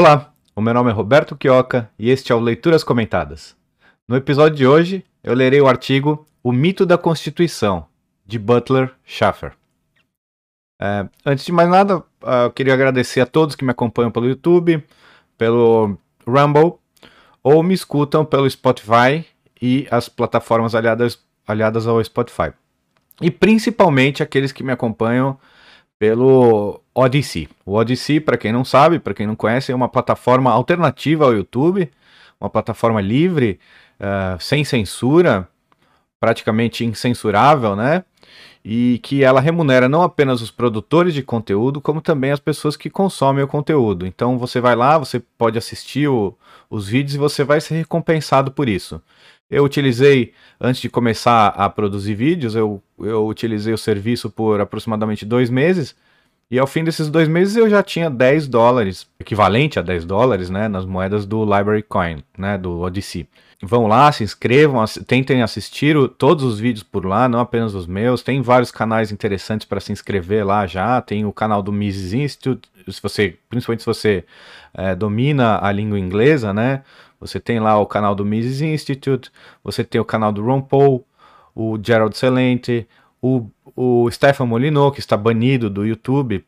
Olá, o meu nome é Roberto Quioca e este é o Leituras Comentadas. No episódio de hoje, eu lerei o artigo O Mito da Constituição, de Butler Schaffer. É, antes de mais nada, ah, eu queria agradecer a todos que me acompanham pelo YouTube, pelo Rumble, ou me escutam pelo Spotify e as plataformas aliadas, aliadas ao Spotify. E principalmente aqueles que me acompanham pelo Odyssey. O Odyssey, para quem não sabe, para quem não conhece, é uma plataforma alternativa ao YouTube, uma plataforma livre, uh, sem censura, praticamente incensurável, né? E que ela remunera não apenas os produtores de conteúdo, como também as pessoas que consomem o conteúdo. Então você vai lá, você pode assistir o, os vídeos e você vai ser recompensado por isso. Eu utilizei, antes de começar a produzir vídeos, eu, eu utilizei o serviço por aproximadamente dois meses. E ao fim desses dois meses eu já tinha 10 dólares, equivalente a 10 dólares, né, nas moedas do Library Coin, né, do Odyssey. Vão lá, se inscrevam, ass tentem assistir o, todos os vídeos por lá, não apenas os meus. Tem vários canais interessantes para se inscrever lá já. Tem o canal do Mises Institute, se você, principalmente se você é, domina a língua inglesa, né? Você tem lá o canal do Mises Institute, você tem o canal do Ron Paul, o Gerald Celente, o, o Stefan Molyneux, que está banido do YouTube.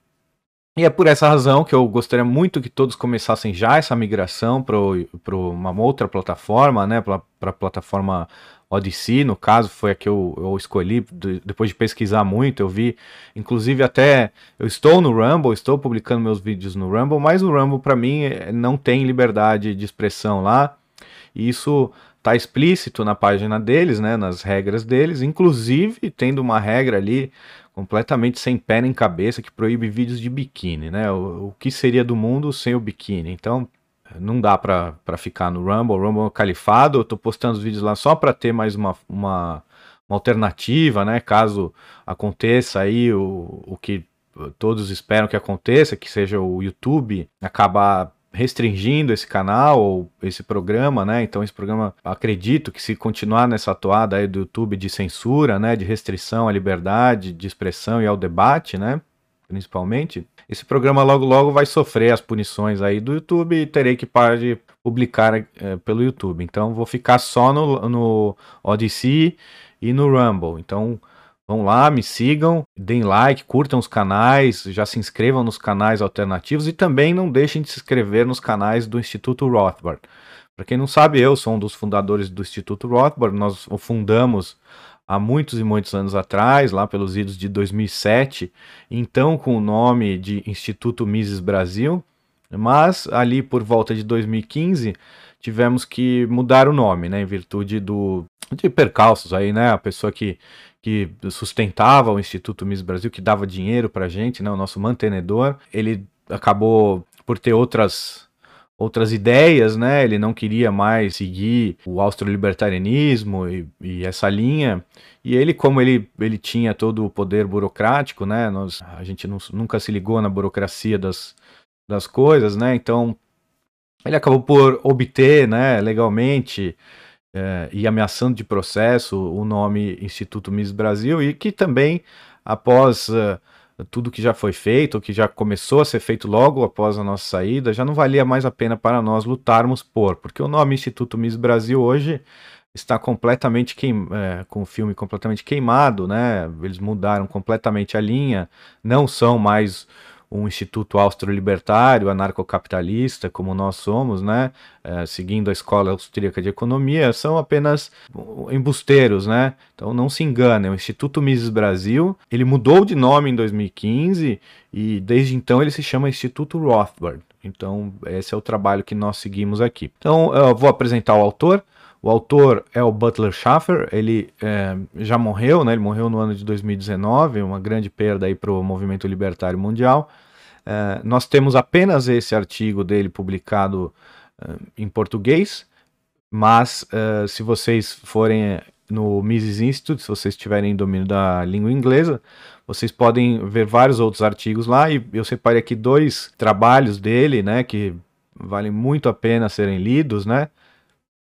E é por essa razão que eu gostaria muito que todos começassem já essa migração para uma outra plataforma, né? Para a plataforma Odyssey, no caso, foi a que eu, eu escolhi depois de pesquisar muito. Eu vi, inclusive, até eu estou no Rumble, estou publicando meus vídeos no Rumble, mas o Rumble, para mim, é, não tem liberdade de expressão lá. E isso está explícito na página deles, né, nas regras deles, inclusive tendo uma regra ali completamente sem pé nem cabeça que proíbe vídeos de biquíni, né? O, o que seria do mundo sem o biquíni? Então, não dá para ficar no Rumble, Rumble é Califado, eu tô postando os vídeos lá só para ter mais uma, uma, uma, alternativa, né, caso aconteça aí o, o que todos esperam que aconteça, que seja o YouTube acabar restringindo esse canal ou esse programa, né? Então esse programa, acredito que se continuar nessa atuada aí do YouTube de censura, né, de restrição à liberdade de expressão e ao debate, né, principalmente, esse programa logo logo vai sofrer as punições aí do YouTube e terei que parar de publicar é, pelo YouTube. Então vou ficar só no, no Odyssey e no Rumble. Então vão lá, me sigam, deem like, curtam os canais, já se inscrevam nos canais alternativos e também não deixem de se inscrever nos canais do Instituto Rothbard. Para quem não sabe, eu sou um dos fundadores do Instituto Rothbard. Nós o fundamos há muitos e muitos anos atrás, lá pelos idos de 2007, então com o nome de Instituto Mises Brasil, mas ali por volta de 2015 tivemos que mudar o nome, né, em virtude do de percalços aí, né, a pessoa que que sustentava o Instituto Mises Brasil, que dava dinheiro para a gente, né, o nosso mantenedor, ele acabou por ter outras outras ideias, né? Ele não queria mais seguir o austro-libertarianismo e, e, essa linha. E ele, como ele, ele tinha todo o poder burocrático, né? Nós, a gente não, nunca se ligou na burocracia das, das coisas, né? Então, ele acabou por obter, né, legalmente é, e ameaçando de processo o nome Instituto Miss Brasil e que também, após... Uh, tudo que já foi feito, que já começou a ser feito logo após a nossa saída, já não valia mais a pena para nós lutarmos por, porque o nome Instituto Miss Brasil hoje está completamente queim, é, com o filme completamente queimado, né? Eles mudaram completamente a linha, não são mais um instituto austro-libertário, anarcocapitalista, como nós somos, né, é, seguindo a escola austríaca de economia, são apenas embusteiros, né? Então não se enganem, o Instituto Mises Brasil, ele mudou de nome em 2015 e desde então ele se chama Instituto Rothbard. Então esse é o trabalho que nós seguimos aqui. Então eu vou apresentar o autor. O autor é o Butler Schaffer, ele é, já morreu, né? ele morreu no ano de 2019, uma grande perda para o movimento libertário mundial. É, nós temos apenas esse artigo dele publicado é, em português, mas é, se vocês forem no Mises Institute, se vocês tiverem domínio da língua inglesa, vocês podem ver vários outros artigos lá e eu separei aqui dois trabalhos dele, né, que valem muito a pena serem lidos, né?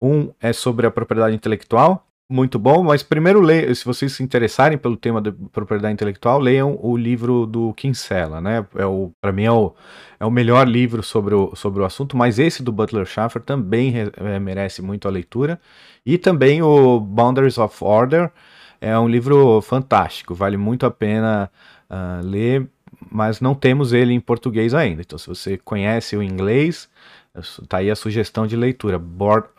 Um é sobre a propriedade intelectual, muito bom, mas primeiro leiam, se vocês se interessarem pelo tema da propriedade intelectual, leiam o livro do Kinsella, né? É o, para mim é o, é o melhor livro sobre o, sobre o assunto, mas esse do Butler Schaffer também é, merece muito a leitura. E também o Boundaries of Order é um livro fantástico, vale muito a pena uh, ler, mas não temos ele em português ainda. Então, se você conhece o inglês, Tá aí a sugestão de leitura,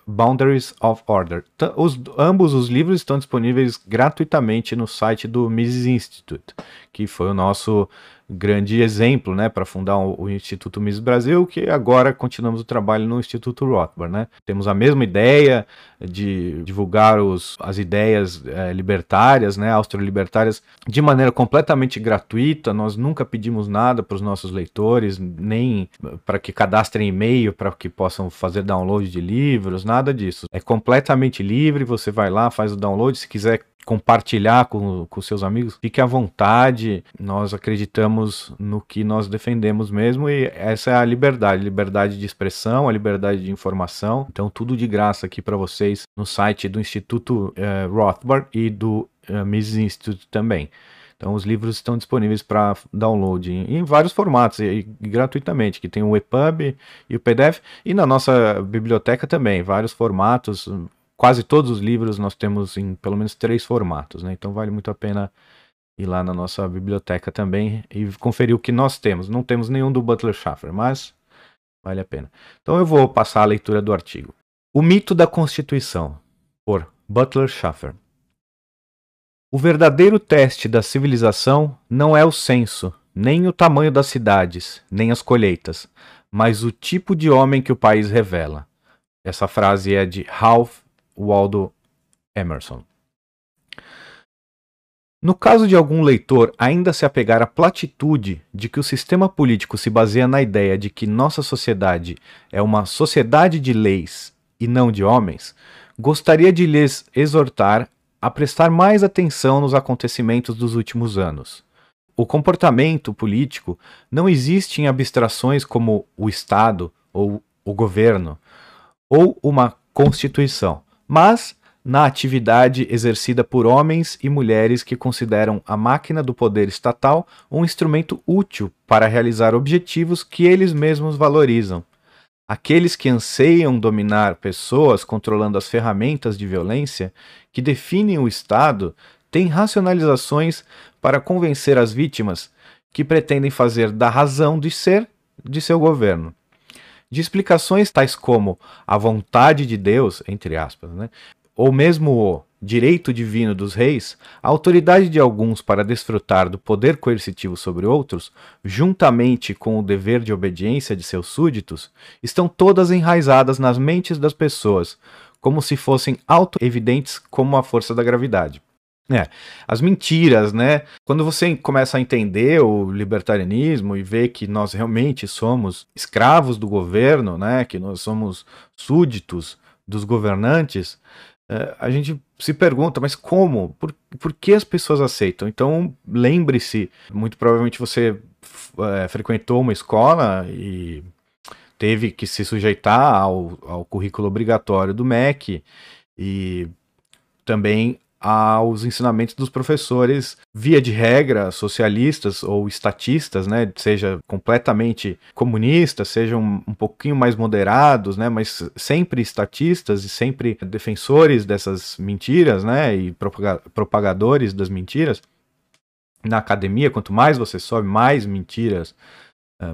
Boundaries of Order. Os, ambos os livros estão disponíveis gratuitamente no site do Mises Institute, que foi o nosso grande exemplo, né, para fundar o, Instituto Mises Brasil, que agora continuamos o trabalho no Instituto Rothbard, né. Temos a mesma ideia de divulgar os, as ideias é, libertárias, né, austro-libertárias, de maneira completamente gratuita. Nós nunca pedimos nada para os nossos leitores, nem para que cadastrem e-mail para que possam fazer download de livros, nada disso. É completamente livre, você vai lá, faz o download, se quiser compartilhar com, com seus amigos, fique à vontade. Nós acreditamos no que nós defendemos mesmo e essa é a liberdade, liberdade de expressão, a liberdade de informação. Então tudo de graça aqui para vocês no site do Instituto uh, Rothbard e do uh, Mises Institute também. Então os livros estão disponíveis para download em, em, vários formatos e, e, gratuitamente, que tem o EPUB e o PDF e na nossa biblioteca também, vários formatos, quase todos os livros nós temos em pelo menos três formatos, né? Então vale muito a pena ir lá na nossa biblioteca também e conferir o que nós temos. Não temos nenhum do Butler Schaffer, mas vale a pena. Então eu vou passar a leitura do artigo. O mito da Constituição, por Butler Schaffer. O verdadeiro teste da civilização não é o censo, nem o tamanho das cidades, nem as colheitas, mas o tipo de homem que o país revela. Essa frase é de Ralph Waldo Emerson. No caso de algum leitor ainda se apegar à platitude de que o sistema político se baseia na ideia de que nossa sociedade é uma sociedade de leis e não de homens, gostaria de lhes exortar a prestar mais atenção nos acontecimentos dos últimos anos. O comportamento político não existe em abstrações como o Estado ou o governo ou uma Constituição mas na atividade exercida por homens e mulheres que consideram a máquina do poder estatal um instrumento útil para realizar objetivos que eles mesmos valorizam. Aqueles que anseiam dominar pessoas controlando as ferramentas de violência que definem o Estado têm racionalizações para convencer as vítimas que pretendem fazer da razão de ser de seu governo de explicações tais como a vontade de Deus, entre aspas, né? Ou mesmo o direito divino dos reis, a autoridade de alguns para desfrutar do poder coercitivo sobre outros, juntamente com o dever de obediência de seus súditos, estão todas enraizadas nas mentes das pessoas, como se fossem auto-evidentes como a força da gravidade. É, as mentiras, né? Quando você começa a entender o libertarianismo e ver que nós realmente somos escravos do governo, né? Que nós somos súditos dos governantes, a gente se pergunta, mas como? Por, por que as pessoas aceitam? Então, lembre-se, muito provavelmente você é, frequentou uma escola e teve que se sujeitar ao, ao currículo obrigatório do MEC e também aos ensinamentos dos professores, via de regra, socialistas ou estatistas, né, seja completamente comunistas, sejam um pouquinho mais moderados, né, mas sempre estatistas e sempre defensores dessas mentiras, né, e propagadores das mentiras. Na academia, quanto mais você sobe, mais mentiras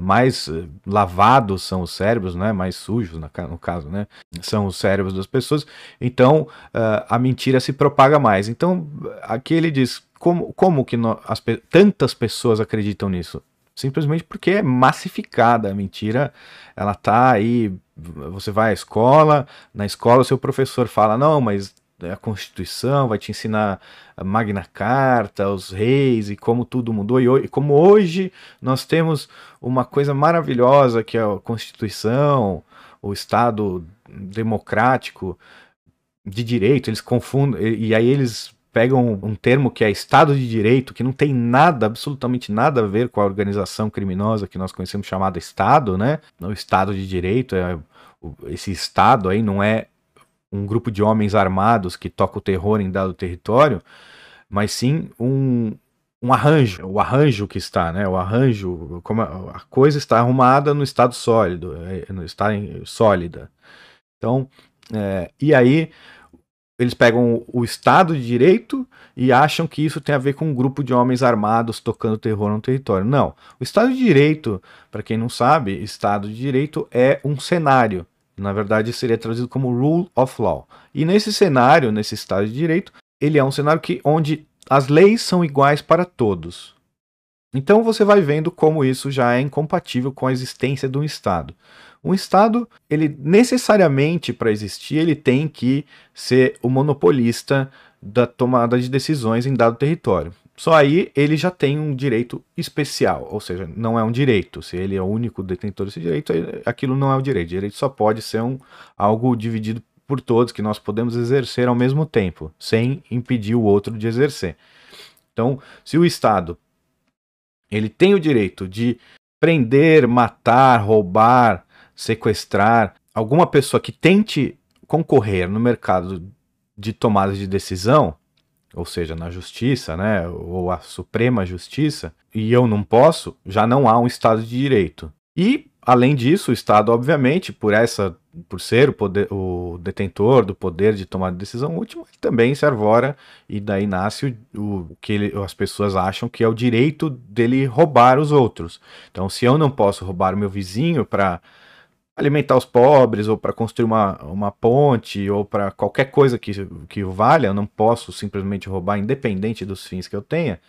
mais eh, lavados são os cérebros, né? mais sujos no caso, né? são os cérebros das pessoas, então uh, a mentira se propaga mais. Então aqui ele diz como, como que no, as, tantas pessoas acreditam nisso? Simplesmente porque é massificada a mentira, ela tá aí, você vai à escola, na escola o seu professor fala, não, mas a Constituição, vai te ensinar a Magna Carta, os reis e como tudo mudou. E, como hoje nós temos uma coisa maravilhosa que é a Constituição, o Estado democrático de direito, eles confundem, e aí eles pegam um termo que é Estado de Direito, que não tem nada, absolutamente nada a ver com a organização criminosa que nós conhecemos chamada Estado, né? O Estado de Direito é esse Estado aí não é um grupo de homens armados que toca o terror em dado território, mas sim um, um arranjo, o arranjo que está, né? O arranjo, como a, coisa está arrumada no estado sólido, é, no estado sólida. Então, é, e aí eles pegam o Estado de Direito e acham que isso tem a ver com um grupo de homens armados tocando terror no território. Não. O Estado de Direito, para quem não sabe, Estado de Direito é um cenário. Na verdade, seria traduzido como Rule of Law. E nesse cenário, nesse Estado de Direito, ele é um cenário que, onde as leis são iguais para todos. Então você vai vendo como isso já é incompatível com a existência de um Estado. Um Estado, ele necessariamente para existir, ele tem que ser o monopolista da tomada de decisões em dado território. Só aí ele já tem um direito especial, ou seja, não é um direito. Se ele é o único detentor desse direito, aquilo não é o direito. O direito só pode ser um, algo dividido por todos, que nós podemos exercer ao mesmo tempo, sem impedir o outro de exercer. Então, se o Estado ele tem o direito de prender, matar, roubar, sequestrar alguma pessoa que tente concorrer no mercado de tomada de decisão, ou seja, na justiça, né, ou a Suprema Justiça, e eu não posso, já não há um Estado de Direito. E, além disso, o Estado, obviamente, por essa, por ser o, poder, o detentor do poder de tomar decisão última, também se arvora e daí nasce o, o que ele, as pessoas acham que é o direito dele roubar os outros. Então, se eu não posso roubar o meu vizinho para alimentar os pobres, ou para construir uma, uma ponte, ou para qualquer coisa que, que valha, eu não posso simplesmente roubar, independente dos fins que eu tenha,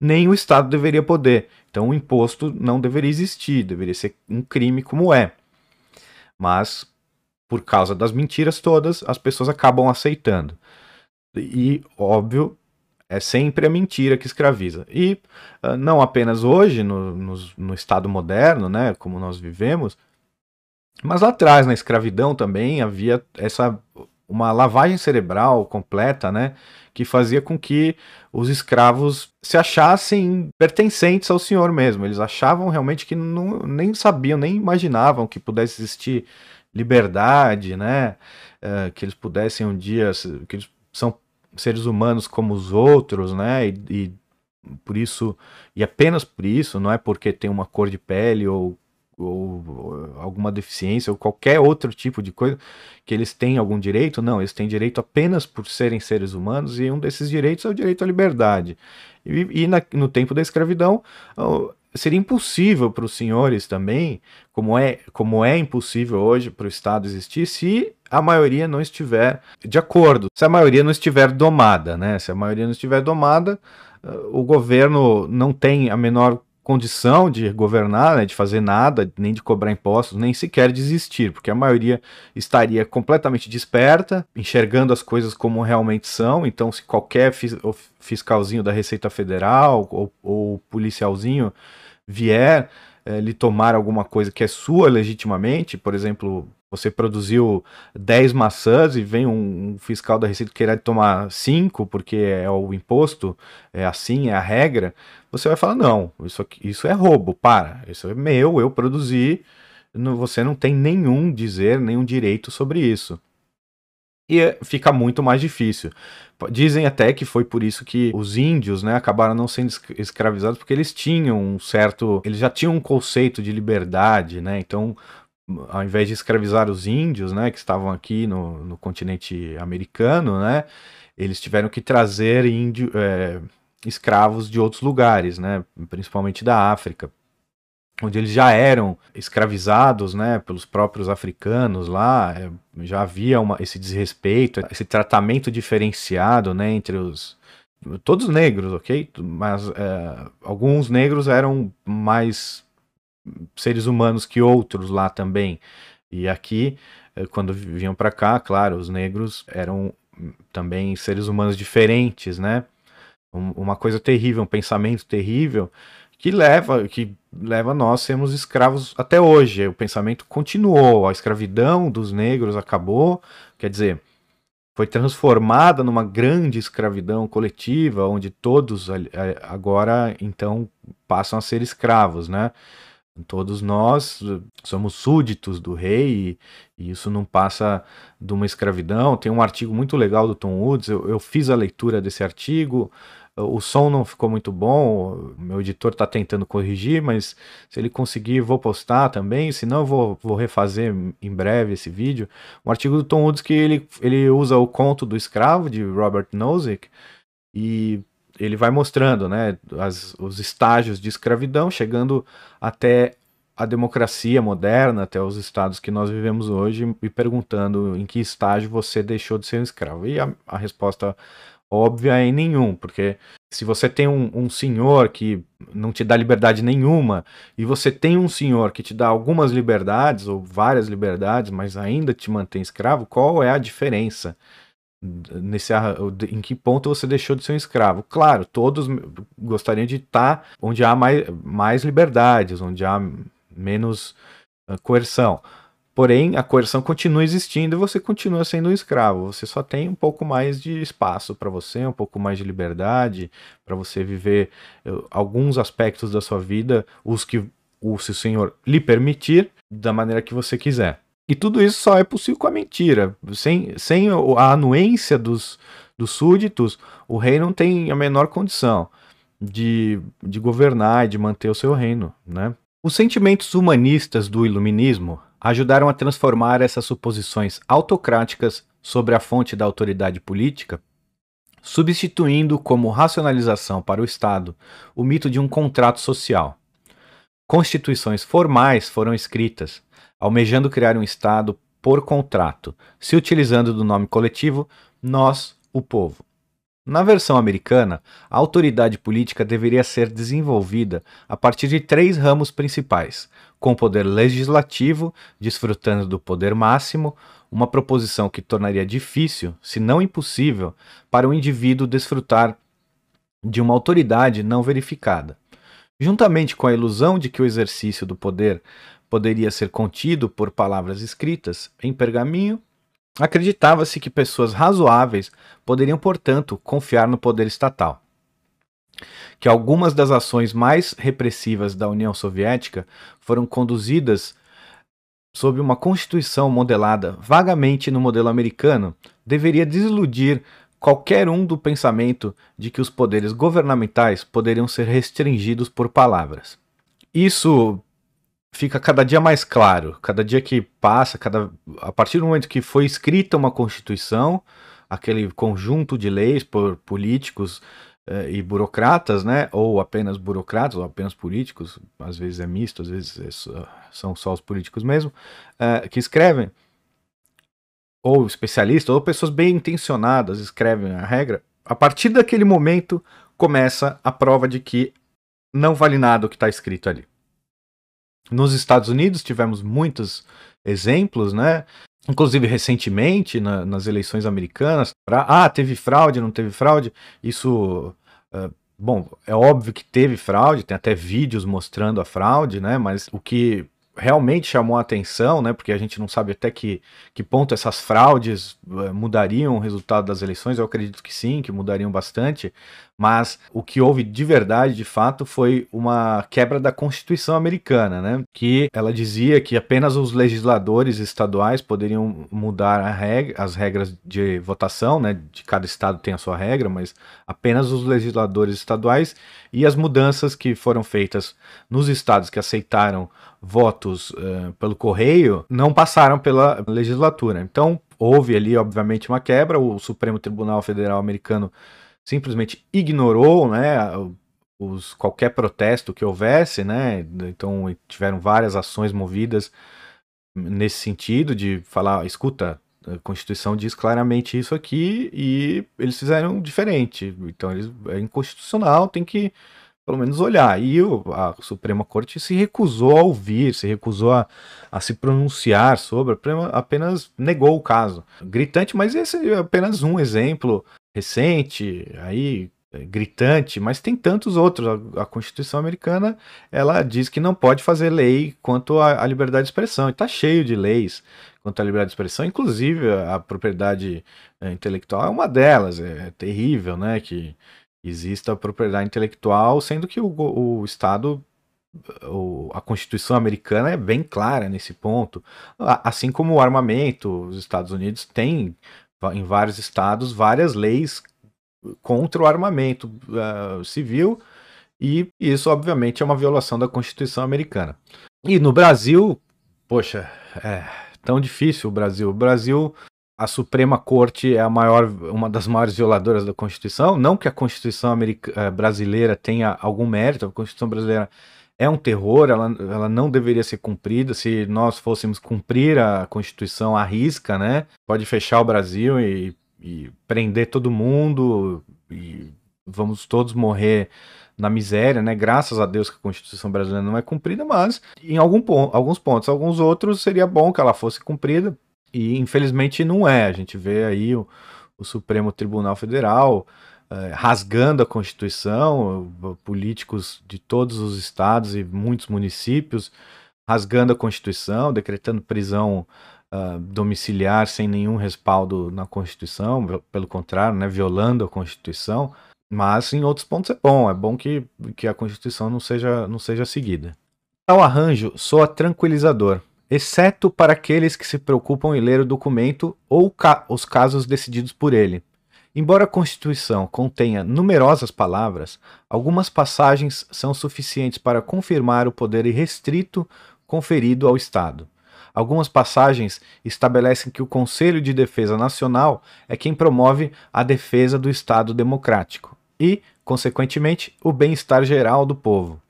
nem o Estado deveria poder. Então o imposto não deveria existir, deveria ser um crime como é. Mas, por causa das mentiras todas, as pessoas acabam aceitando. E, óbvio, é sempre a mentira que escraviza. E uh, não apenas hoje, no, no, no Estado moderno, né, como nós vivemos, mas lá atrás, na escravidão também, havia essa uma lavagem cerebral completa, né, que fazia com que os escravos se achassem pertencentes ao senhor mesmo. Eles achavam realmente que não, nem sabiam, nem imaginavam que pudesse existir liberdade, né, uh, que eles pudessem um dia, que eles são seres humanos como os outros, né, e, e por isso, e apenas por isso, não é porque tem uma cor de pele ou ou alguma deficiência ou qualquer outro tipo de coisa que eles têm algum direito, não, eles têm direito apenas por serem seres humanos e um desses direitos é o direito à liberdade. E, e na, no tempo da escravidão seria impossível para os senhores também, como é, como é impossível hoje para o Estado existir, se a maioria não estiver de acordo, se a maioria não estiver domada, né? Se a maioria não estiver domada, o governo não tem a menor condição de governar, né, de fazer nada, nem de cobrar impostos, nem sequer de existir, porque a maioria estaria completamente desperta, enxergando as coisas como realmente são. Então, se qualquer fiscalzinho da Receita Federal ou, ou policialzinho vier é, lhe tomar alguma coisa que é sua legitimamente, por exemplo, você produziu 10 maçãs e vem um, fiscal da Receita querer tomar 5 porque é o imposto, é assim, é a regra, você vai falar: não, isso, aqui, isso é roubo, para, isso é meu, eu produzi, você não tem nenhum dizer, nenhum direito sobre isso. E fica muito mais difícil. Dizem até que foi por isso que os índios né, acabaram não sendo escravizados, porque eles tinham um certo. Eles já tinham um conceito de liberdade, né? Então ao invés de escravizar os índios, né, que estavam aqui no, no continente americano, né, eles tiveram que trazer índio, é, escravos de outros lugares, né, principalmente da África, onde eles já eram escravizados, né, pelos próprios africanos lá, é, já havia uma, esse desrespeito, esse tratamento diferenciado, né, entre os todos negros, ok? Mas é, alguns negros eram mais seres humanos que outros lá também. E aqui, eh, quando vinham para cá, claro, os negros eram também seres humanos diferentes, né? uma coisa terrível, um pensamento terrível que leva que leva nós sermos escravos até hoje. O pensamento continuou, a escravidão dos negros acabou, quer dizer, foi transformada numa grande escravidão coletiva, onde todos agora então passam a ser escravos, né? Todos nós somos súditos do rei e, e, isso não passa de uma escravidão. Tem um artigo muito legal do Tom Woods, eu, eu fiz a leitura desse artigo. O som não ficou muito bom, meu editor está tentando corrigir, mas se ele conseguir, vou postar também. Se não, vou, vou refazer em breve esse vídeo. Um artigo do Tom Woods que ele, ele usa o conto do escravo de Robert Nozick e ele vai mostrando né, as, os estágios de escravidão, chegando até a democracia moderna, até os estados que nós vivemos hoje, e perguntando em que estágio você deixou de ser um escravo. E a, a resposta óbvia é em nenhum, porque se você tem um, um, senhor que não te dá liberdade nenhuma, e você tem um senhor que te dá algumas liberdades, ou várias liberdades, mas ainda te mantém escravo, qual é a diferença? Nesse em que ponto você deixou de ser um escravo. Claro, todos gostariam de estar onde há mais, mais liberdades, onde há menos uh, coerção. Porém, a coerção continua existindo e você continua sendo um escravo. Você só tem um pouco mais de espaço para você, um pouco mais de liberdade, para você viver uh, alguns aspectos da sua vida, os que o seu senhor lhe permitir, da maneira que você quiser. E tudo isso só é possível com a mentira. Sem, sem a anuência dos, dos súditos, o rei não tem a menor condição de, de governar e de manter o seu reino. Né? Os sentimentos humanistas do iluminismo ajudaram a transformar essas suposições autocráticas sobre a fonte da autoridade política, substituindo como racionalização para o Estado o mito de um contrato social. Constituições formais foram escritas, almejando criar um Estado por contrato, se utilizando do nome coletivo nós, o povo. Na versão americana, a autoridade política deveria ser desenvolvida a partir de três ramos principais: com o poder legislativo, desfrutando do poder máximo, uma proposição que tornaria difícil, se não impossível, para o indivíduo desfrutar de uma autoridade não verificada. Juntamente com a ilusão de que o exercício do poder poderia ser contido por palavras escritas em pergaminho, acreditava-se que pessoas razoáveis poderiam, portanto, confiar no poder estatal. Que algumas das ações mais repressivas da União Soviética foram conduzidas sob uma constituição modelada vagamente no modelo americano, deveria desiludir qualquer um do pensamento de que os poderes governamentais poderiam ser restringidos por palavras. Isso fica cada dia mais claro. Cada dia que passa, cada a partir do momento que foi escrita uma constituição, aquele conjunto de leis por políticos eh, e burocratas, né, ou apenas burocratas, ou apenas políticos, às vezes é misto, às vezes é só, são só os políticos mesmo, eh, que escrevem, ou especialistas, ou pessoas bem intencionadas escrevem a regra. A partir daquele momento começa a prova de que não vale nada o que está escrito ali. Nos Estados Unidos tivemos muitos exemplos, né? Inclusive recentemente na, nas eleições americanas, pra, ah, teve fraude, não teve fraude. Isso, uh, bom, é óbvio que teve fraude, tem até vídeos mostrando a fraude, né? Mas o que realmente chamou a atenção, né, porque a gente não sabe até que, que ponto essas fraudes uh, mudariam o resultado das eleições, eu acredito que sim, que mudariam bastante, mas o que houve de verdade, de fato, foi uma quebra da Constituição americana, né? Que ela dizia que apenas os legisladores estaduais poderiam mudar regra, as regras de votação, né? De cada estado tem a sua regra, mas apenas os legisladores estaduais e as mudanças que foram feitas nos estados que aceitaram votos uh, pelo correio não passaram pela legislatura. Então houve ali, obviamente, uma quebra. O Supremo Tribunal Federal americano simplesmente ignorou, né, os, qualquer protesto que houvesse, né, então tiveram várias ações movidas nesse sentido de falar, escuta, a Constituição diz claramente isso aqui e eles fizeram diferente, então eles, é inconstitucional, tem que pelo menos olhar. E a Suprema Corte se recusou a ouvir, se recusou a, a se pronunciar sobre, apenas negou o caso. Gritante, mas esse é apenas um exemplo recente, aí é, gritante, mas tem tantos outros. A, Constituição americana ela diz que não pode fazer lei quanto à, liberdade de expressão. Está cheio de leis quanto à liberdade de expressão, inclusive a, a propriedade é, intelectual é uma delas. É, é, terrível, né? Que exista propriedade intelectual, sendo que o, o Estado a Constituição americana é bem clara nesse ponto. Assim como o armamento, os Estados Unidos têm, em vários estados, várias leis contra o armamento uh, civil, e isso, obviamente, é uma violação da Constituição americana. E no Brasil, poxa, é tão difícil o Brasil. O Brasil a Suprema Corte é a maior, uma das maiores violadoras da Constituição. Não que a Constituição eh, brasileira tenha algum mérito, a Constituição brasileira é um terror, ela, ela não deveria ser cumprida. Se nós fôssemos cumprir a Constituição à risca, né? Pode fechar o Brasil e, e prender todo mundo e vamos todos morrer na miséria, né? Graças a Deus que a Constituição brasileira não é cumprida, mas em algum ponto, alguns pontos, alguns outros seria bom que ela fosse cumprida e infelizmente não é. A gente vê aí o, o Supremo Tribunal Federal eh, rasgando a Constituição, políticos de todos os estados e muitos municípios rasgando a Constituição, decretando prisão uh, domiciliar sem nenhum respaldo na Constituição, pelo contrário, né, violando a Constituição. Mas em outros pontos é bom, é bom que, que a Constituição não seja, não seja seguida. Tal arranjo soa tranquilizador, exceto para aqueles que se preocupam em ler o documento ou ca os casos decididos por ele. Embora a Constituição contenha numerosas palavras, algumas passagens são suficientes para confirmar o poder irrestrito conferido ao Estado. Algumas passagens estabelecem que o Conselho de Defesa Nacional é quem promove a defesa do Estado democrático e, consequentemente, o bem-estar geral do povo.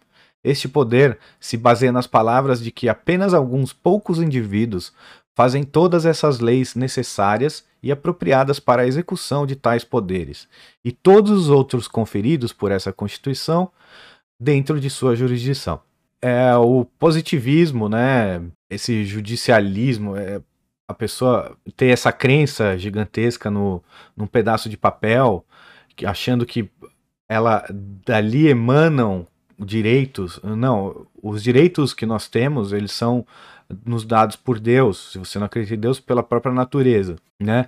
Este poder se baseia nas palavras de que apenas alguns poucos indivíduos fazem todas essas leis necessárias e apropriadas para a execução de tais poderes, e todos os outros conferidos por essa Constituição dentro de sua jurisdição. É o positivismo, né? Esse judicialismo, é, a pessoa ter essa crença gigantesca no, num pedaço de papel, achando que ela dali emanam direitos. Não, os direitos que nós temos, eles são nos dados por Deus. Se você não acredita em Deus, pela própria natureza, né?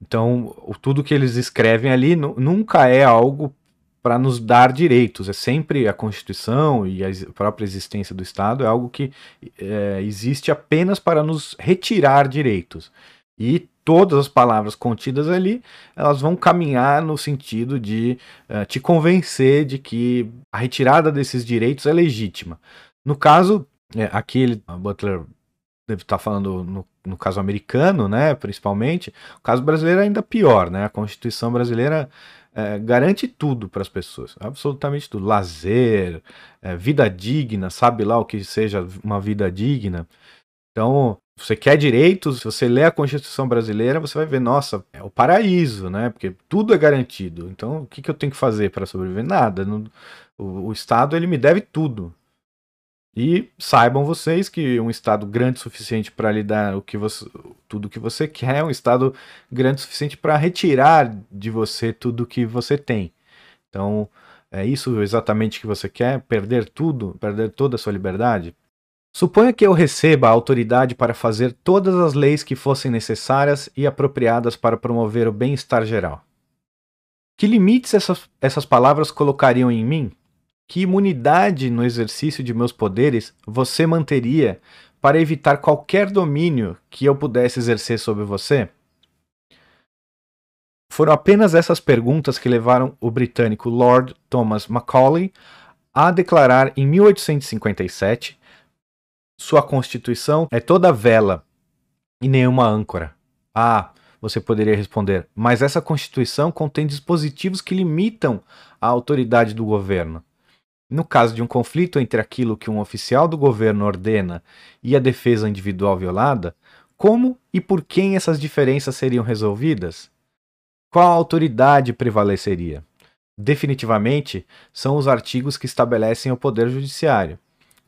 Então, tudo que eles escrevem ali nunca é algo para nos dar direitos. É sempre a Constituição e a própria existência do Estado é algo que é, existe apenas para nos retirar direitos. E todas as palavras contidas ali, elas vão caminhar no sentido de uh, te convencer de que a retirada desses direitos é legítima. No caso, é, aqui ele, Butler deve estar falando no, no, caso americano, né, principalmente. O caso brasileiro é ainda pior, né? A Constituição brasileira é, garante tudo para as pessoas, absolutamente tudo. Lazer, é, vida digna, sabe lá o que seja uma vida digna. Então, você quer direitos, se você lê a Constituição brasileira, você vai ver, nossa, é o paraíso, né? Porque tudo é garantido. Então, o que, que eu tenho que fazer para sobreviver? Nada. O, o, Estado, ele me deve tudo. E saibam vocês que um Estado grande o suficiente para lhe dar o que você, tudo o que você quer, é um Estado grande o suficiente para retirar de você tudo o que você tem. Então, é isso exatamente que você quer? Perder tudo? Perder toda a sua liberdade? Suponha que eu receba a autoridade para fazer todas as leis que fossem necessárias e apropriadas para promover o bem-estar geral. Que limites essas, essas palavras colocariam em mim? Que imunidade no exercício de meus poderes você manteria para evitar qualquer domínio que eu pudesse exercer sobre você? Foram apenas essas perguntas que levaram o britânico Lord Thomas Macaulay a declarar em 1857 sua constituição é toda vela e nenhuma âncora. Ah, você poderia responder, mas essa constituição contém dispositivos que limitam a autoridade do governo. No caso de um conflito entre aquilo que um oficial do governo ordena e a defesa individual violada, como e por quem essas diferenças seriam resolvidas? Qual autoridade prevaleceria? Definitivamente, são os artigos que estabelecem o poder judiciário.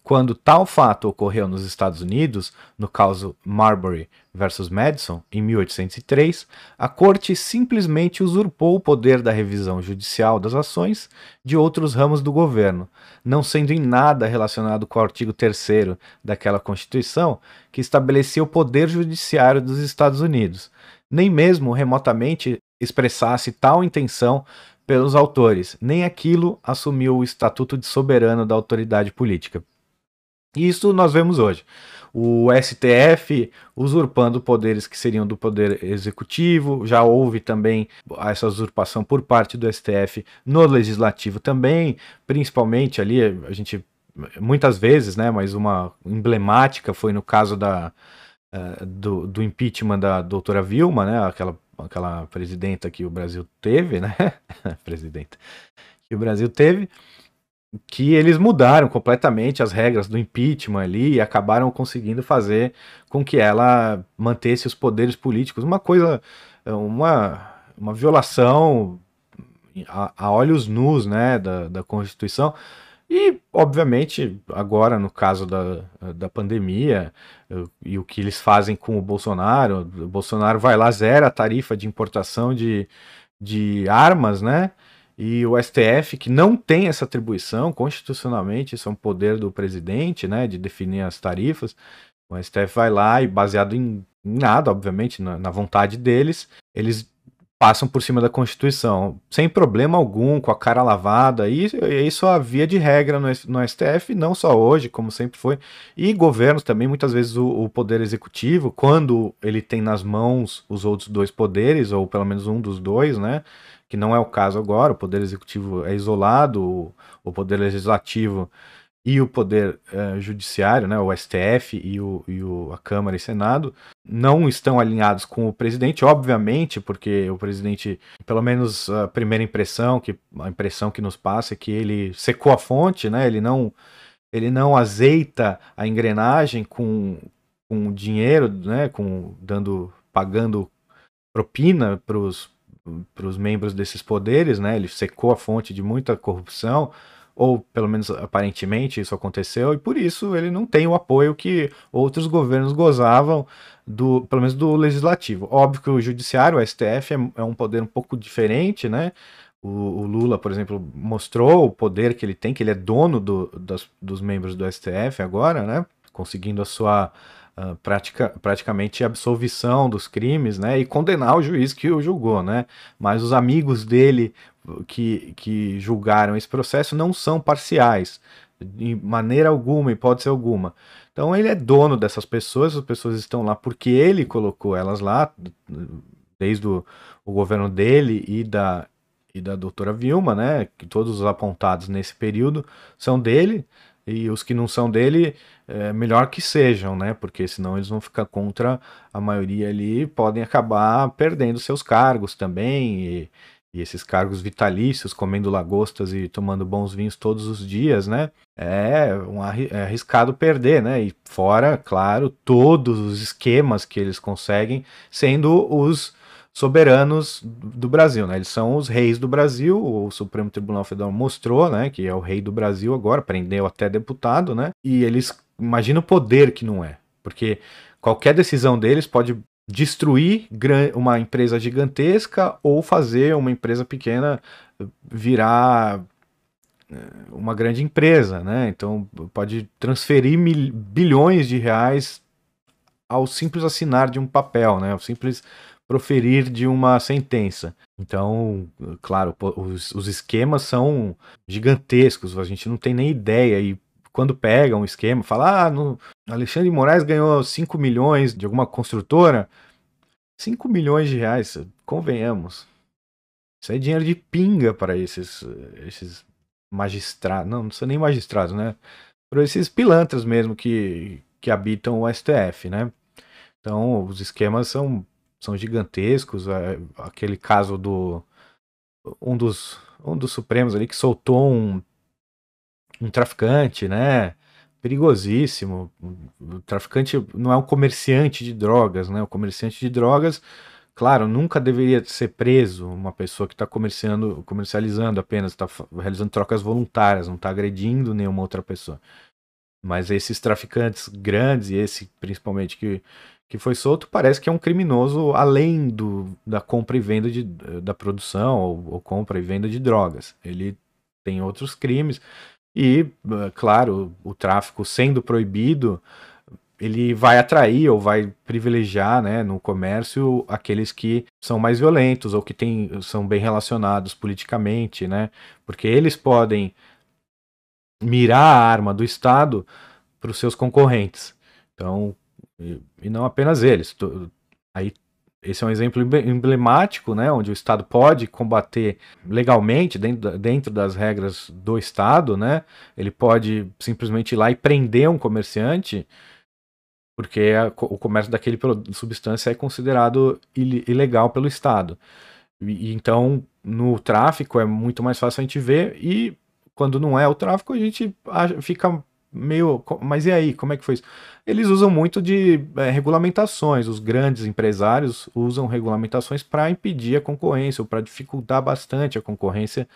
Quando tal fato ocorreu nos Estados Unidos, no caso Marbury versus Madison, em 1803, a Corte simplesmente usurpou o poder da revisão judicial das ações de outros ramos do governo, não sendo em nada relacionado com o artigo 3 daquela Constituição que estabelecia o poder judiciário dos Estados Unidos, nem mesmo remotamente expressasse tal intenção pelos autores, nem aquilo assumiu o estatuto de soberano da autoridade política. Isso nós vemos hoje. O STF usurpando poderes que seriam do poder executivo, já houve também essa usurpação por parte do STF no legislativo também, principalmente ali, a gente muitas vezes, né, mas uma emblemática foi no caso da, uh, do, do, impeachment da doutora Vilma, né, aquela, aquela presidenta que o Brasil teve, né, presidenta, que o Brasil teve, que eles mudaram completamente as regras do impeachment ali e acabaram conseguindo fazer com que ela mantesse os poderes políticos. Uma coisa, uma, uma violação a, a olhos nus né, da, da Constituição. E, obviamente, agora, no caso da, da pandemia, e o que eles fazem com o Bolsonaro, o Bolsonaro vai lá, zera a tarifa de importação de, de armas, né? E o STF, que não tem essa atribuição, constitucionalmente, isso é um poder do presidente, né, de definir as tarifas. O STF vai lá e, baseado em nada, obviamente, na, na vontade deles, eles passam por cima da Constituição, sem problema algum, com a cara lavada, e isso havia de regra no, no STF, não só hoje, como sempre foi, e governos também, muitas vezes o, o, Poder Executivo, quando ele tem nas mãos os outros dois poderes, ou pelo menos um dos dois, né, que não é o caso agora, o Poder Executivo é isolado, o, o Poder Legislativo e o Poder uh, Judiciário, né, o STF e, o, e o, a Câmara e Senado, não estão alinhados com o presidente, obviamente, porque o presidente, pelo menos a primeira impressão, que, a impressão que nos passa é que ele secou a fonte, né, ele não, ele não azeita a engrenagem com, com dinheiro, né, com, dando, pagando propina para os membros desses poderes, né? Ele secou a fonte de muita corrupção, ou pelo menos aparentemente isso aconteceu, e por isso ele não tem o apoio que outros governos gozavam do, pelo menos do legislativo. Óbvio que o judiciário, o STF, é, é um poder um pouco diferente, né? O, o, Lula, por exemplo, mostrou o poder que ele tem, que ele é dono do, das, dos membros do STF agora, né? Conseguindo a sua uh, pratica, praticamente absolvição dos crimes, né, e condenar o juiz que o julgou, né, mas os amigos dele que, que julgaram esse processo não são parciais, de maneira alguma, hipótese alguma. Então ele é dono dessas pessoas, as pessoas estão lá porque ele colocou elas lá, desde o, o governo dele e da, e da doutora Vilma, né, que todos os apontados nesse período são dele, e os que não são dele, é melhor que sejam, né? Porque senão eles vão ficar contra a maioria ali, podem acabar perdendo seus cargos também, e, e esses cargos vitalícios, comendo lagostas e tomando bons vinhos todos os dias, né? É, um, é arriscado perder, né? E fora, claro, todos os esquemas que eles conseguem, sendo os soberanos do Brasil, né? Eles são os reis do Brasil. O Supremo Tribunal Federal mostrou, né, que é o rei do Brasil agora, prendeu até deputado, né? E eles imagina o poder que não é, porque qualquer decisão deles pode destruir uma empresa gigantesca ou fazer uma empresa pequena virar eh, uma grande empresa, né? Então pode transferir bilhões de reais ao simples assinar de um papel, né? Ao simples proferir de uma sentença. Então, claro, os, os esquemas são gigantescos, a gente não tem nem ideia. E quando pega um esquema, fala, ah, no, Alexandre de Moraes ganhou 5 milhões de alguma construtora. 5 milhões de reais, convenhamos. Isso é dinheiro de pinga para esses, esses magistrados. Não, não são nem magistrados, né? Para esses pilantras mesmo que, que habitam o STF, né? Então, os esquemas são são gigantescos. É, aquele caso do um dos um dos supremos ali que soltou um um traficante, né? Perigosíssimo. O traficante não é um comerciante de drogas, né? O comerciante de drogas, claro, nunca deveria ser preso. Uma pessoa que está comerciando, comercializando apenas, está realizando trocas voluntárias, não está agredindo nenhuma outra pessoa. Mas esses traficantes grandes, e esse principalmente que que foi solto parece que é um criminoso além do, da compra e venda de, da produção ou, ou compra e venda de drogas. Ele tem outros crimes e, claro, o, o tráfico sendo proibido, ele vai atrair ou vai privilegiar né, no comércio aqueles que são mais violentos ou que tem, são bem relacionados politicamente, né? Porque eles podem mirar a arma do Estado para os seus concorrentes. Então, e, e não apenas eles. Aí esse é um exemplo emblemático, né, onde o Estado pode combater legalmente, dentro, dentro das regras do Estado, né, ele pode simplesmente ir lá e prender um comerciante, porque a, o comércio daquele substância é considerado ilegal pelo Estado. E, então, no tráfico é muito mais fácil a gente ver, e quando não é o tráfico, a gente fica meio. Mas e aí, como é que foi isso? Eles usam muito de é, regulamentações. Os grandes empresários usam regulamentações para impedir a concorrência ou para dificultar bastante a concorrência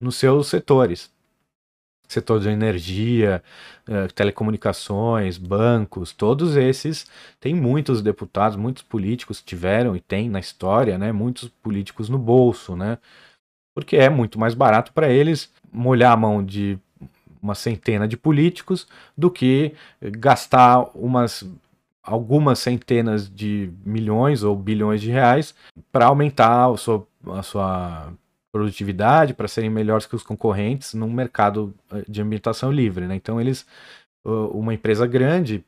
nos seus setores. Setor de energia, é, telecomunicações, bancos, todos esses têm muitos deputados, muitos políticos tiveram e tem na história, né? Muitos políticos no bolso, né? Porque é muito mais barato para eles molhar a mão de uma centena de políticos do que gastar umas algumas centenas de milhões ou bilhões de reais para aumentar a sua, a sua produtividade, para serem melhores que os concorrentes num mercado eh, de ambientação livre. Né? Então eles, uma empresa grande,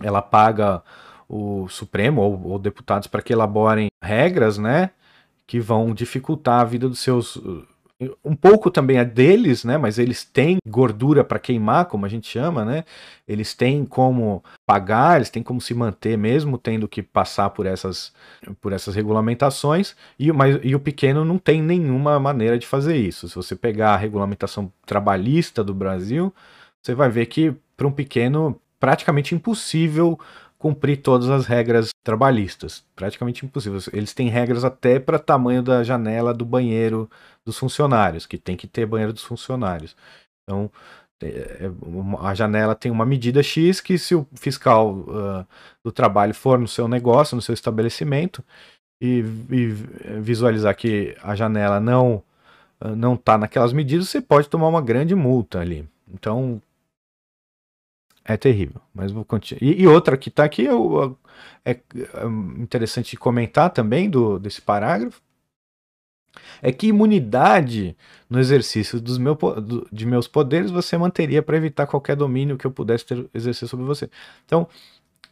ela paga o Supremo ou, ou deputados para que elaborem regras, né, que vão dificultar a vida dos seus um pouco também é deles, né? Mas eles têm gordura para queimar, como a gente chama, né? Eles têm como pagar, eles têm como se manter mesmo tendo que passar por essas, por essas regulamentações. E, mas, e o pequeno não tem nenhuma maneira de fazer isso. Se você pegar a regulamentação trabalhista do Brasil, você vai ver que para um pequeno praticamente impossível cumprir todas as regras trabalhistas. Praticamente impossível. Eles têm regras até para tamanho da janela do banheiro dos funcionários, que tem que ter banheiro dos funcionários. Então, é, a janela tem uma medida X que se o fiscal uh, do trabalho for no seu negócio, no seu estabelecimento, e, e visualizar que a janela não uh, não está naquelas medidas, você pode tomar uma grande multa ali. Então, é terrível, mas vou continuar. E, e outra que está aqui é, é, interessante comentar também do, desse parágrafo é que imunidade no exercício dos meu, do, de meus poderes você manteria para evitar qualquer domínio que eu pudesse ter, exercer sobre você. Então,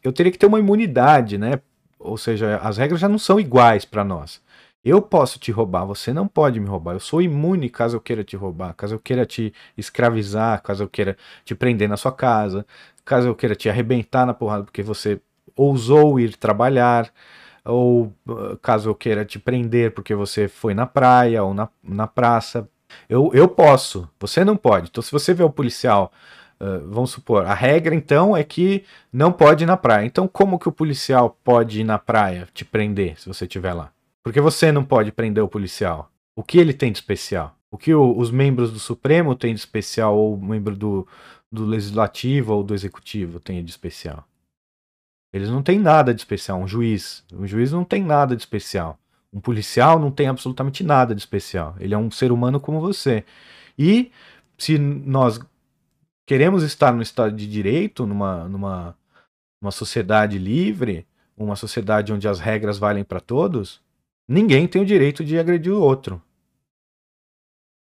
eu teria que ter uma imunidade, né? Ou seja, as regras já não são iguais para nós. Eu posso te roubar, você não pode me roubar. Eu sou imune caso eu queira te roubar, caso eu queira te escravizar, caso eu queira te prender na sua casa, caso eu queira te arrebentar na porrada porque você ousou ir trabalhar, ou ah, caso eu queira te prender porque você foi na praia ou na, na praça. Eu, eu posso, você não pode. Então, se você vê o policial, uh, vamos supor, a regra então é que não pode ir na praia. Então, como que o policial pode ir na praia te prender se você estiver lá? Porque você não pode prender o policial. O que ele tem de especial? O que o, os membros do Supremo têm de especial, ou o membro do, do Legislativo ou do Executivo tem de especial? Eles não têm nada de especial. Um juiz. Um juiz não tem nada de especial. Um policial não tem absolutamente nada de especial. Ele é um ser humano como você. E se nós queremos estar no Estado de Direito, numa, numa uma sociedade livre, uma sociedade onde as regras valem para todos, Ninguém tem o direito de agredir o outro.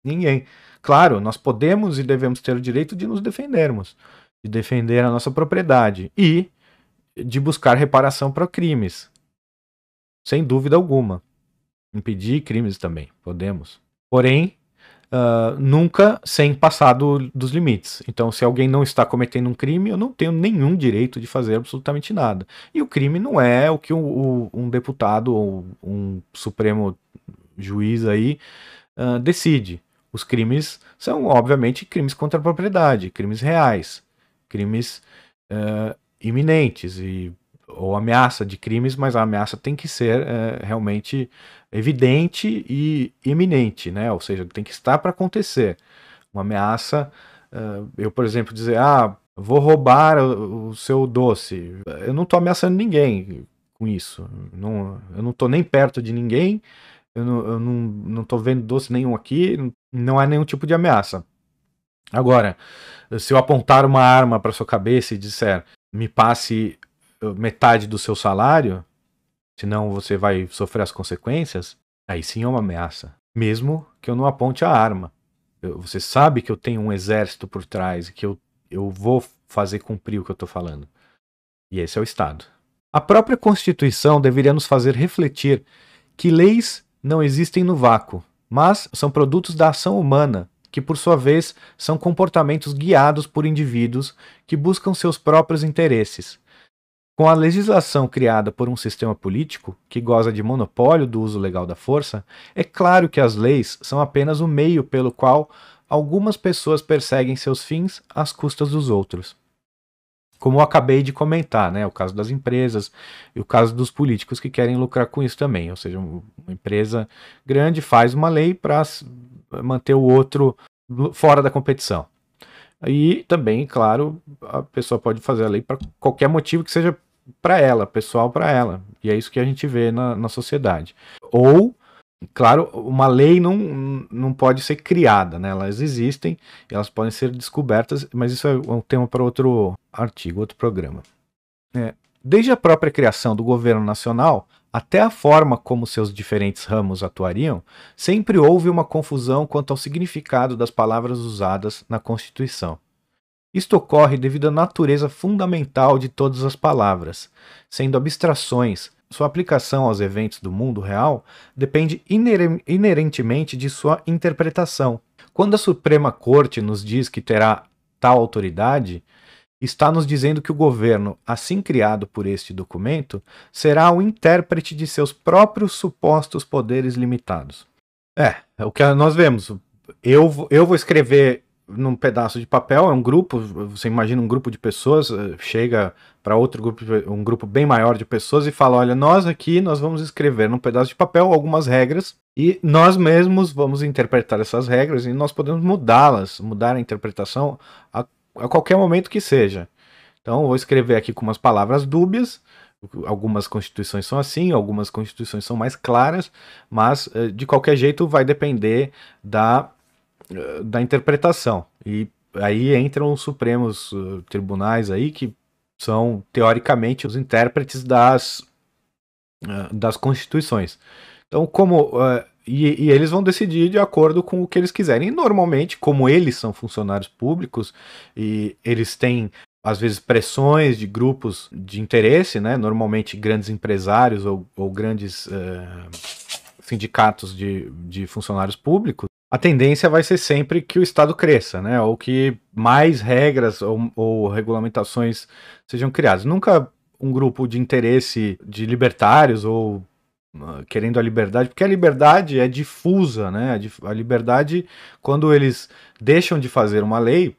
Ninguém. Claro, nós podemos e devemos ter o direito de nos defendermos, de defender a nossa propriedade e de buscar reparação para crimes. Sem dúvida alguma. Impedir crimes também, podemos. Porém, uh, nunca sem passar do, dos limites. Então, se alguém não está cometendo um crime, eu não tenho nenhum direito de fazer absolutamente nada. E o crime não é o que um, um deputado ou um supremo juiz aí uh, decide. Os crimes são, obviamente, crimes contra a propriedade, crimes reais, crimes uh, iminentes e ou ameaça de crimes, mas a ameaça tem que ser é, realmente evidente e iminente, né? Ou seja, tem que estar para acontecer. Uma ameaça, uh, eu, por exemplo, dizer, ah, vou roubar o, seu doce. Eu não estou ameaçando ninguém com isso. Não, eu não estou nem perto de ninguém, eu não, eu não, não vendo doce nenhum aqui, não há nenhum tipo de ameaça. Agora, se eu apontar uma arma para sua cabeça e disser, me passe metade do seu salário, senão você vai sofrer as consequências, aí sim é uma ameaça. Mesmo que eu não aponte a arma. Eu, você sabe que eu tenho um exército por trás, que eu, eu vou fazer cumprir o que eu estou falando. E esse é o Estado. A própria Constituição deveria nos fazer refletir que leis não existem no vácuo, mas são produtos da ação humana, que por sua vez são comportamentos guiados por indivíduos que buscam seus próprios interesses. Com a legislação criada por um sistema político, que goza de monopólio do uso legal da força, é claro que as leis são apenas o meio pelo qual algumas pessoas perseguem seus fins às custas dos outros como eu acabei de comentar, né? O caso das empresas e o caso dos políticos que querem lucrar com isso também. Ou seja, uma empresa grande faz uma lei para manter o outro fora da competição. E também, claro, a pessoa pode fazer a lei para qualquer motivo que seja para ela, pessoal para ela. E é isso que a gente vê na, na sociedade. Ou Claro, uma lei não, não pode ser criada, né? elas existem, elas podem ser descobertas, mas isso é um tema para outro artigo, outro programa. É, desde a própria criação do governo nacional até a forma como seus diferentes ramos atuariam, sempre houve uma confusão quanto ao significado das palavras usadas na Constituição. Isto ocorre devido à natureza fundamental de todas as palavras, sendo abstrações sua aplicação aos eventos do mundo real depende inerentemente de sua interpretação. Quando a Suprema Corte nos diz que terá tal autoridade, está nos dizendo que o governo, assim criado por este documento, será o intérprete de seus próprios supostos poderes limitados. É, é o que nós vemos. Eu, eu vou escrever num pedaço de papel, é um grupo, você imagina um grupo de pessoas, eh, chega para outro grupo, um grupo bem maior de pessoas e fala: olha, nós aqui nós vamos escrever num pedaço de papel algumas regras e nós mesmos vamos interpretar essas regras e nós podemos mudá-las, mudar a interpretação a, a qualquer momento que seja. Então, vou escrever aqui com umas palavras dúbias. Algumas constituições são assim, algumas constituições são mais claras, mas eh, de qualquer jeito vai depender da da interpretação. E aí entram os supremos uh, tribunais aí que são teoricamente os intérpretes das, uh, das constituições. Então, como uh, e, e, eles vão decidir de acordo com o que eles quiserem. E normalmente, como eles são funcionários públicos e eles têm às vezes pressões de grupos de interesse, né? Normalmente grandes empresários ou, ou grandes sindicatos de, de funcionários públicos a tendência vai ser sempre que o Estado cresça, né? Ou que mais regras ou, ou regulamentações sejam criadas. Nunca um grupo de interesse de libertários ou uh, querendo a liberdade, porque a liberdade é difusa, né? A liberdade, quando eles deixam de fazer uma lei,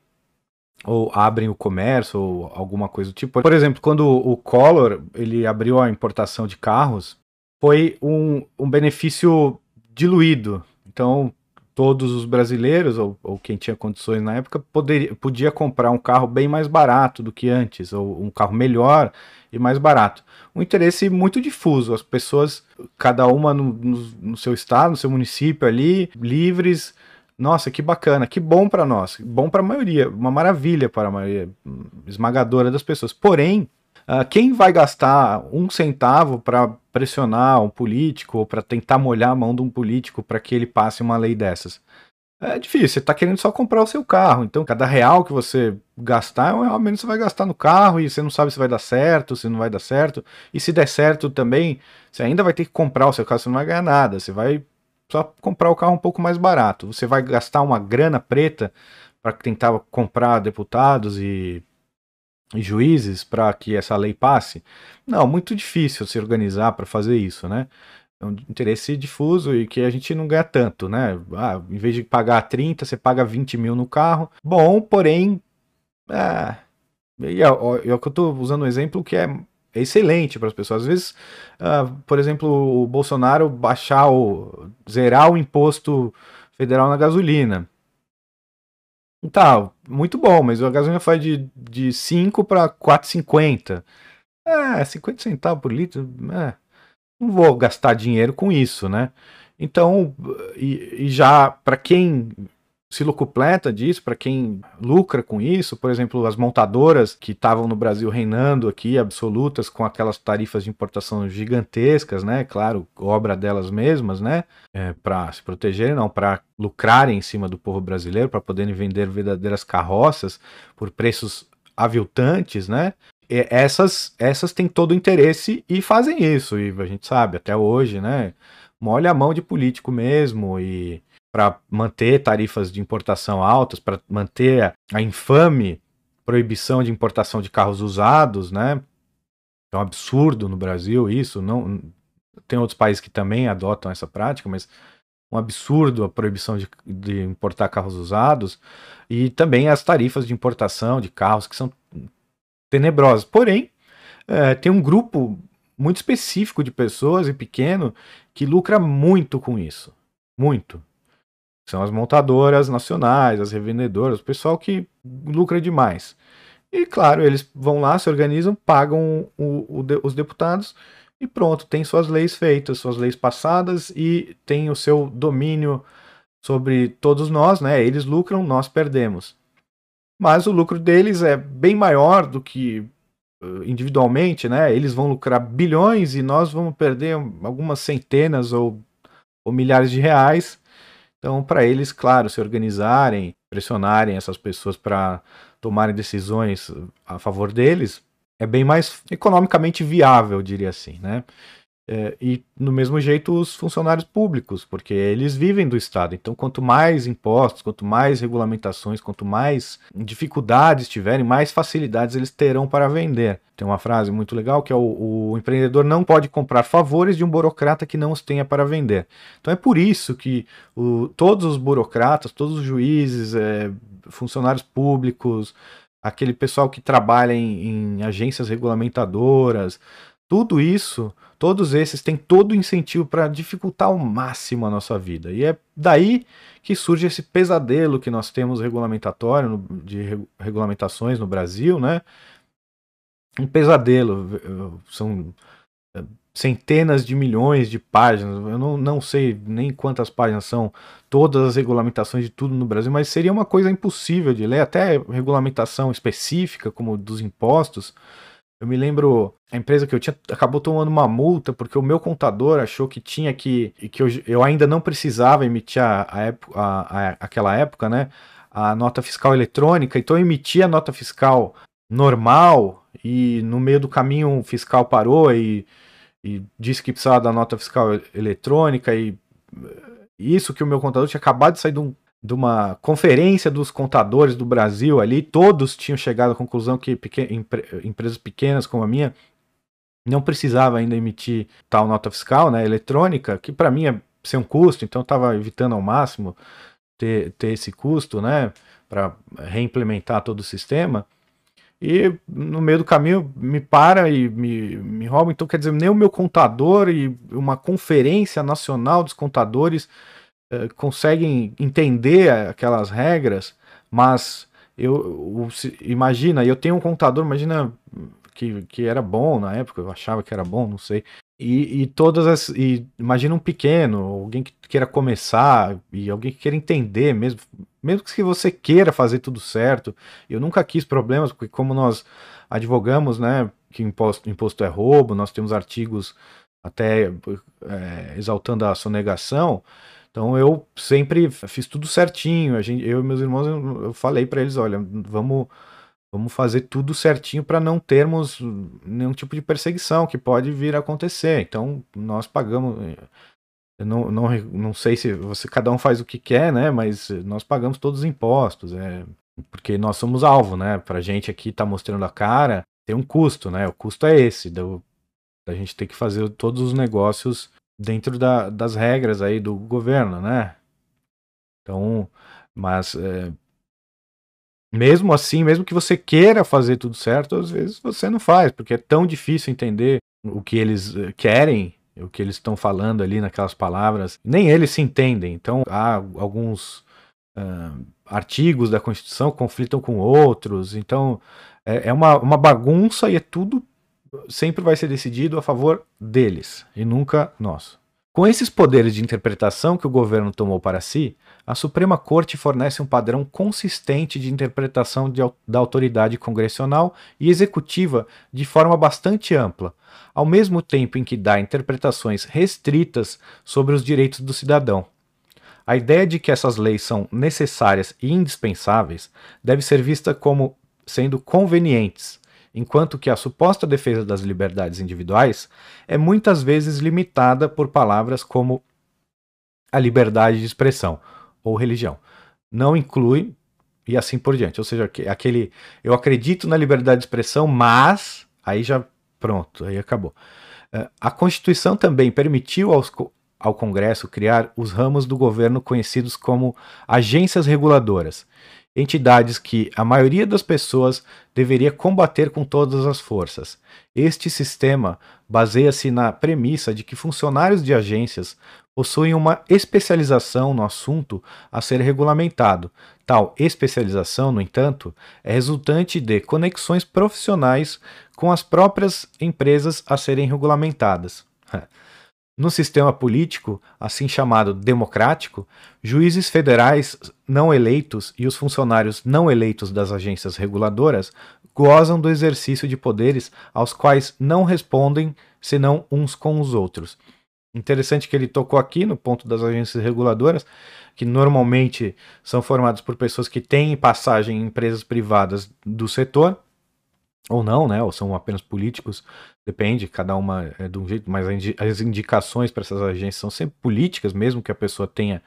ou abrem o comércio, ou alguma coisa do tipo. Por exemplo, quando o Collor ele abriu a importação de carros, foi um, um benefício diluído. Então, todos os brasileiros, ou, ou, quem tinha condições na época, poderia, podia comprar um carro bem mais barato do que antes, ou um carro melhor e mais barato. Um interesse muito difuso, as pessoas, cada uma no, no, no seu estado, no seu município ali, livres. Nossa, que bacana, que bom para nós, bom para a maioria, uma maravilha para a maioria esmagadora das pessoas. Porém, Uh, quem vai gastar um centavo para pressionar um político ou para tentar molhar a mão de um político para que ele passe uma lei dessas? É difícil, você está querendo só comprar o seu carro. Então, cada real que você gastar é um real menos que você vai gastar no carro e você não sabe se vai dar certo, se não vai dar certo. E se der certo também, você ainda vai ter que comprar o seu carro, você não vai ganhar nada. Você vai só comprar o carro um pouco mais barato. Você vai gastar uma grana preta para tentar comprar deputados e e juízes para que essa lei passe? Não, muito difícil se organizar para fazer isso, né? É um interesse difuso e que a gente não ganha tanto, né? Ah, em vez de pagar 30, você paga 20 mil no carro. Bom, porém, é, e é, é que eu estou usando um exemplo que é, é excelente para as pessoas. Às vezes, uh, por exemplo, o Bolsonaro baixar o zerar o imposto federal na gasolina. Tá, muito bom, mas a gasolina foi de, de 5 para 4,50. É, 50 centavos por litro, é, não vou gastar dinheiro com isso, né? Então, e, e já para quem se locupleta disso, para quem lucra com isso, por exemplo, as montadoras que estavam no Brasil reinando aqui, absolutas, com aquelas tarifas de importação gigantescas, né? Claro, obra delas mesmas, né? É, para se protegerem, não, para lucrarem em cima do povo brasileiro, para poderem vender verdadeiras carroças por preços aviltantes, né? E essas, essas têm todo o interesse e fazem isso, e a gente sabe, até hoje, né? Molha a mão de político mesmo e para manter tarifas de importação altas, para manter a infame proibição de importação de carros usados, né? É um absurdo no Brasil isso, não tem outros países que também adotam essa prática, mas um absurdo a proibição de, de importar carros usados e também as tarifas de importação de carros que são tenebrosas. Porém, é, tem um grupo muito específico de pessoas e pequeno que lucra muito com isso, muito. São as montadoras nacionais, as revendedoras, o pessoal que lucra demais. E claro, eles vão lá, se organizam, pagam o, o, os deputados e pronto, tem suas leis feitas, suas leis passadas e tem o seu domínio sobre todos nós, né? Eles lucram, nós perdemos. Mas o lucro deles é bem maior do que individualmente, né? Eles vão lucrar bilhões e nós vamos perder algumas centenas ou, ou milhares de reais então, para eles, claro, se organizarem, pressionarem essas pessoas para tomarem decisões a favor deles, é bem mais economicamente viável, diria assim, né? É, e no mesmo jeito os funcionários públicos, porque eles vivem do Estado. Então, quanto mais impostos, quanto mais regulamentações, quanto mais dificuldades tiverem, mais facilidades eles terão para vender. Tem uma frase muito legal que é o, o empreendedor não pode comprar favores de um burocrata que não os tenha para vender. Então é por isso que o, todos os burocratas, todos os juízes, é, funcionários públicos, aquele pessoal que trabalha em, em agências regulamentadoras, tudo isso Todos esses têm todo o incentivo para dificultar ao máximo a nossa vida. E é daí que surge esse pesadelo que nós temos regulamentatório, de regulamentações no Brasil, né? Um pesadelo. São é, centenas de milhões de páginas. Eu não, não sei nem quantas páginas são todas as regulamentações de tudo no Brasil, mas seria uma coisa impossível de ler, até regulamentação específica, como dos impostos eu me lembro, a empresa que eu tinha acabou tomando uma multa porque o meu contador achou que tinha que. que eu, eu ainda não precisava emitir a, a, a, aquela época, né? A nota fiscal eletrônica, então eu emitia a nota fiscal normal e no meio do caminho o fiscal parou e, e disse que precisava da nota fiscal eletrônica e isso que o meu contador tinha acabado de sair de um de uma conferência dos contadores do Brasil ali, todos tinham chegado à conclusão que empre empresas pequenas como a minha não precisava ainda emitir tal nota fiscal, né, eletrônica, que para mim é ser um custo, então eu estava evitando ao máximo ter, ter esse custo, né, para reimplementar todo o sistema. E no meio do caminho me para e me, me rouba. Então, quer dizer, nem o meu contador e uma conferência nacional dos contadores eh, conseguem entender aquelas regras, mas eu, eu, imagina, eu tenho um contador, imagina que, que era bom na época, eu achava que era bom, não sei. E, e todas as. E imagina um pequeno, alguém que queira começar, e alguém que queira entender mesmo, mesmo que você queira fazer tudo certo. Eu nunca quis problemas, porque como nós advogamos, né, que imposto, imposto é roubo, nós temos artigos até é, exaltando a sonegação. Então eu sempre fiz tudo certinho. A gente, eu e meus irmãos, eu, falei para eles, olha, vamos vamos fazer tudo certinho para não termos nenhum tipo de perseguição que pode vir a acontecer. Então nós pagamos eu não, não, não sei se você cada um faz o que quer, né? Mas nós pagamos todos os impostos, é, porque nós somos alvo, né? Para gente aqui tá mostrando a cara, tem um custo, né? O custo é esse, do, da gente ter que fazer todos os negócios dentro da, das regras aí do governo, né? Então, mas é, mesmo assim, mesmo que você queira fazer tudo certo, às vezes você não faz, porque é tão difícil entender o que eles eh, querem, o que eles estão falando ali naquelas palavras. Nem eles se entendem. Então, há alguns uh, artigos da Constituição que conflitam com outros. Então, é, é uma, uma bagunça e é tudo sempre vai ser decidido a favor deles e nunca nós. Com esses poderes de interpretação que o governo tomou para si, a Suprema Corte fornece um padrão consistente de interpretação de, da autoridade congressional e executiva de forma bastante ampla, ao mesmo tempo em que dá interpretações restritas sobre os direitos do cidadão. A ideia de que essas leis são necessárias e indispensáveis deve ser vista como sendo convenientes, enquanto que a suposta defesa das liberdades individuais é muitas vezes limitada por palavras como a liberdade de expressão ou religião. Não inclui e assim por diante. Ou seja, aquele eu acredito na liberdade de expressão, mas aí já pronto, aí acabou. É, a Constituição também permitiu aos, ao Congresso criar os ramos do governo conhecidos como agências reguladoras, entidades que a maioria das pessoas deveria combater com todas as forças. Este sistema baseia-se na premissa de que funcionários de agências possuem uma especialização no assunto a ser regulamentado. Tal especialização, no entanto, é resultante de conexões profissionais com as próprias empresas a serem regulamentadas. No sistema político, assim chamado democrático, juízes federais não eleitos e os funcionários não eleitos das agências reguladoras gozam do exercício de poderes aos quais não respondem senão uns com os outros. Interessante que ele tocou aqui no ponto das agências reguladoras, que normalmente são formadas por pessoas que têm passagem em empresas privadas do setor, ou não, né? Ou são apenas políticos, depende, cada uma é de um jeito, mas as indicações para essas agências são sempre políticas, mesmo que a pessoa tenha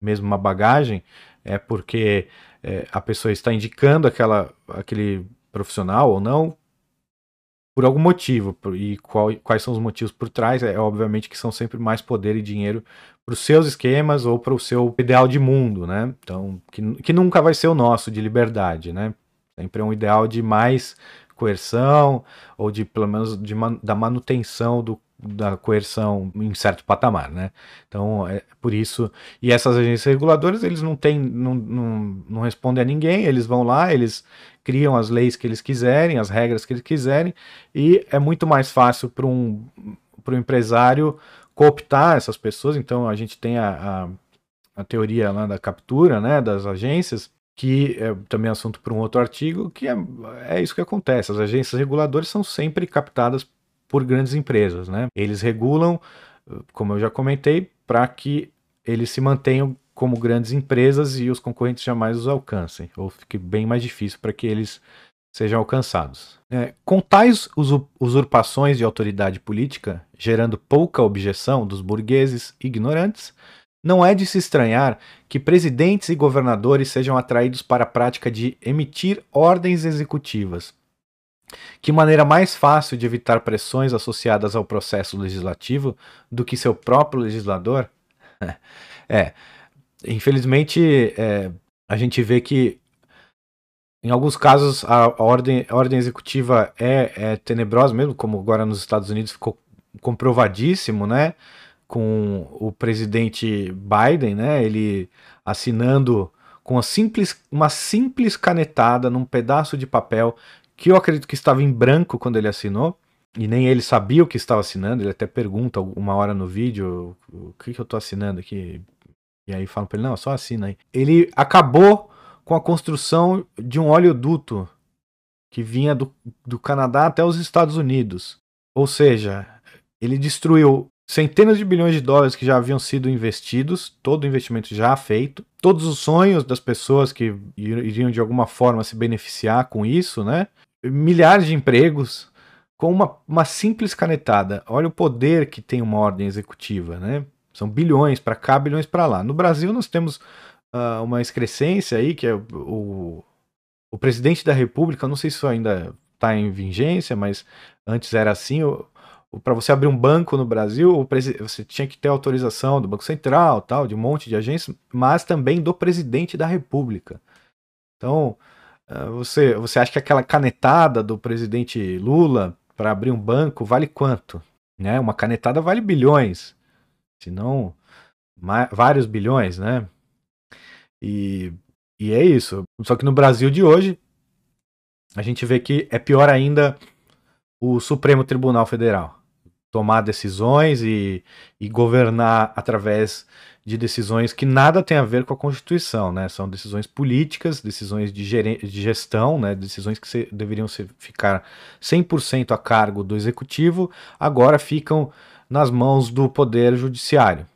mesmo uma bagagem, é porque é, a pessoa está indicando aquela, aquele profissional ou não por algum motivo. E qual, quais são os motivos por trás? É obviamente que são sempre mais poder e dinheiro para os seus esquemas ou para o seu ideal de mundo, né? Então, que, que nunca vai ser o nosso de liberdade, né? Sempre é um ideal de mais coerção ou de pelo menos de man, da manutenção do, da coerção em certo patamar, né? Então é por isso e essas agências reguladoras eles não têm não, não, não respondem a ninguém, eles vão lá, eles criam as leis que eles quiserem, as regras que eles quiserem e é muito mais fácil para um para o empresário cooptar essas pessoas. Então a gente tem a, a, a teoria lá da captura, né, das agências que é também assunto para um outro artigo, que é, é isso que acontece. As agências reguladoras são sempre captadas por grandes empresas, né? Eles regulam, como eu já comentei, para que eles se mantenham como grandes empresas e os concorrentes jamais os alcancem, ou fique bem mais difícil para que eles sejam alcançados. É, com tais usurpações de autoridade política, gerando pouca objeção dos burgueses ignorantes, não é de se estranhar que presidentes e governadores sejam atraídos para a prática de emitir ordens executivas. Que maneira mais fácil de evitar pressões associadas ao processo legislativo do que seu próprio legislador? é, infelizmente, é, a gente vê que em alguns casos a ordem, a ordem executiva é, é tenebrosa mesmo, como agora nos Estados Unidos ficou comprovadíssimo, né? Com o presidente Biden, né? Ele assinando com uma simples, uma simples canetada num pedaço de papel que eu acredito que estava em branco quando ele assinou. E nem ele sabia o que estava assinando, ele até pergunta uma hora no vídeo o que, que eu estou assinando aqui. E aí falam para ele, não, só assina aí. Ele acabou com a construção de um oleoduto que vinha do, do Canadá até os Estados Unidos. Ou seja, ele destruiu centenas de bilhões de dólares que já haviam sido investidos, todo o investimento já feito, todos os sonhos das pessoas que iriam de alguma forma se beneficiar com isso, né? Milhares de empregos com uma, uma simples canetada. Olha o poder que tem uma ordem executiva, né? São bilhões para cá, bilhões para lá. No Brasil nós temos uh, uma excrescência aí que é o, o presidente da República, não sei se isso ainda está em vigência, mas antes era assim. Para você abrir um banco no Brasil, você tinha que ter autorização do Banco Central, tal, de um monte de agências, mas também do presidente da República. Então, eh, você, você acha que aquela canetada do presidente Lula para abrir um banco vale quanto? Né? Uma canetada vale bilhões, se não vários bilhões, né? E, e é isso. Só que no Brasil de hoje, a gente vê que é pior ainda o Supremo Tribunal Federal tomar decisões e, e governar através de decisões que nada tem a ver com a Constituição, né? São decisões políticas, decisões de, de gestão, né? Decisões que se, deveriam ser, ficar 100% a cargo do executivo, agora ficam nas mãos do poder judiciário.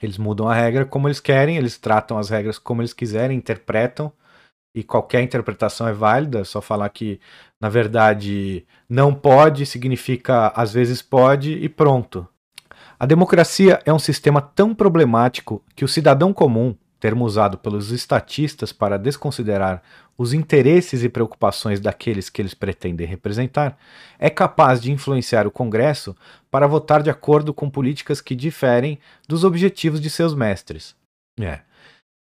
Eles mudam a regra como eles querem, eles tratam as regras como eles quiserem, interpretam, e qualquer interpretação é válida, só falar que, na verdade, não pode significa às vezes pode e pronto. A democracia é um sistema tão problemático que o cidadão comum, termo usado pelos estatistas para desconsiderar os interesses e preocupações daqueles que eles pretendem representar, é capaz de influenciar o Congresso para votar de acordo com políticas que diferem dos objetivos de seus mestres. É.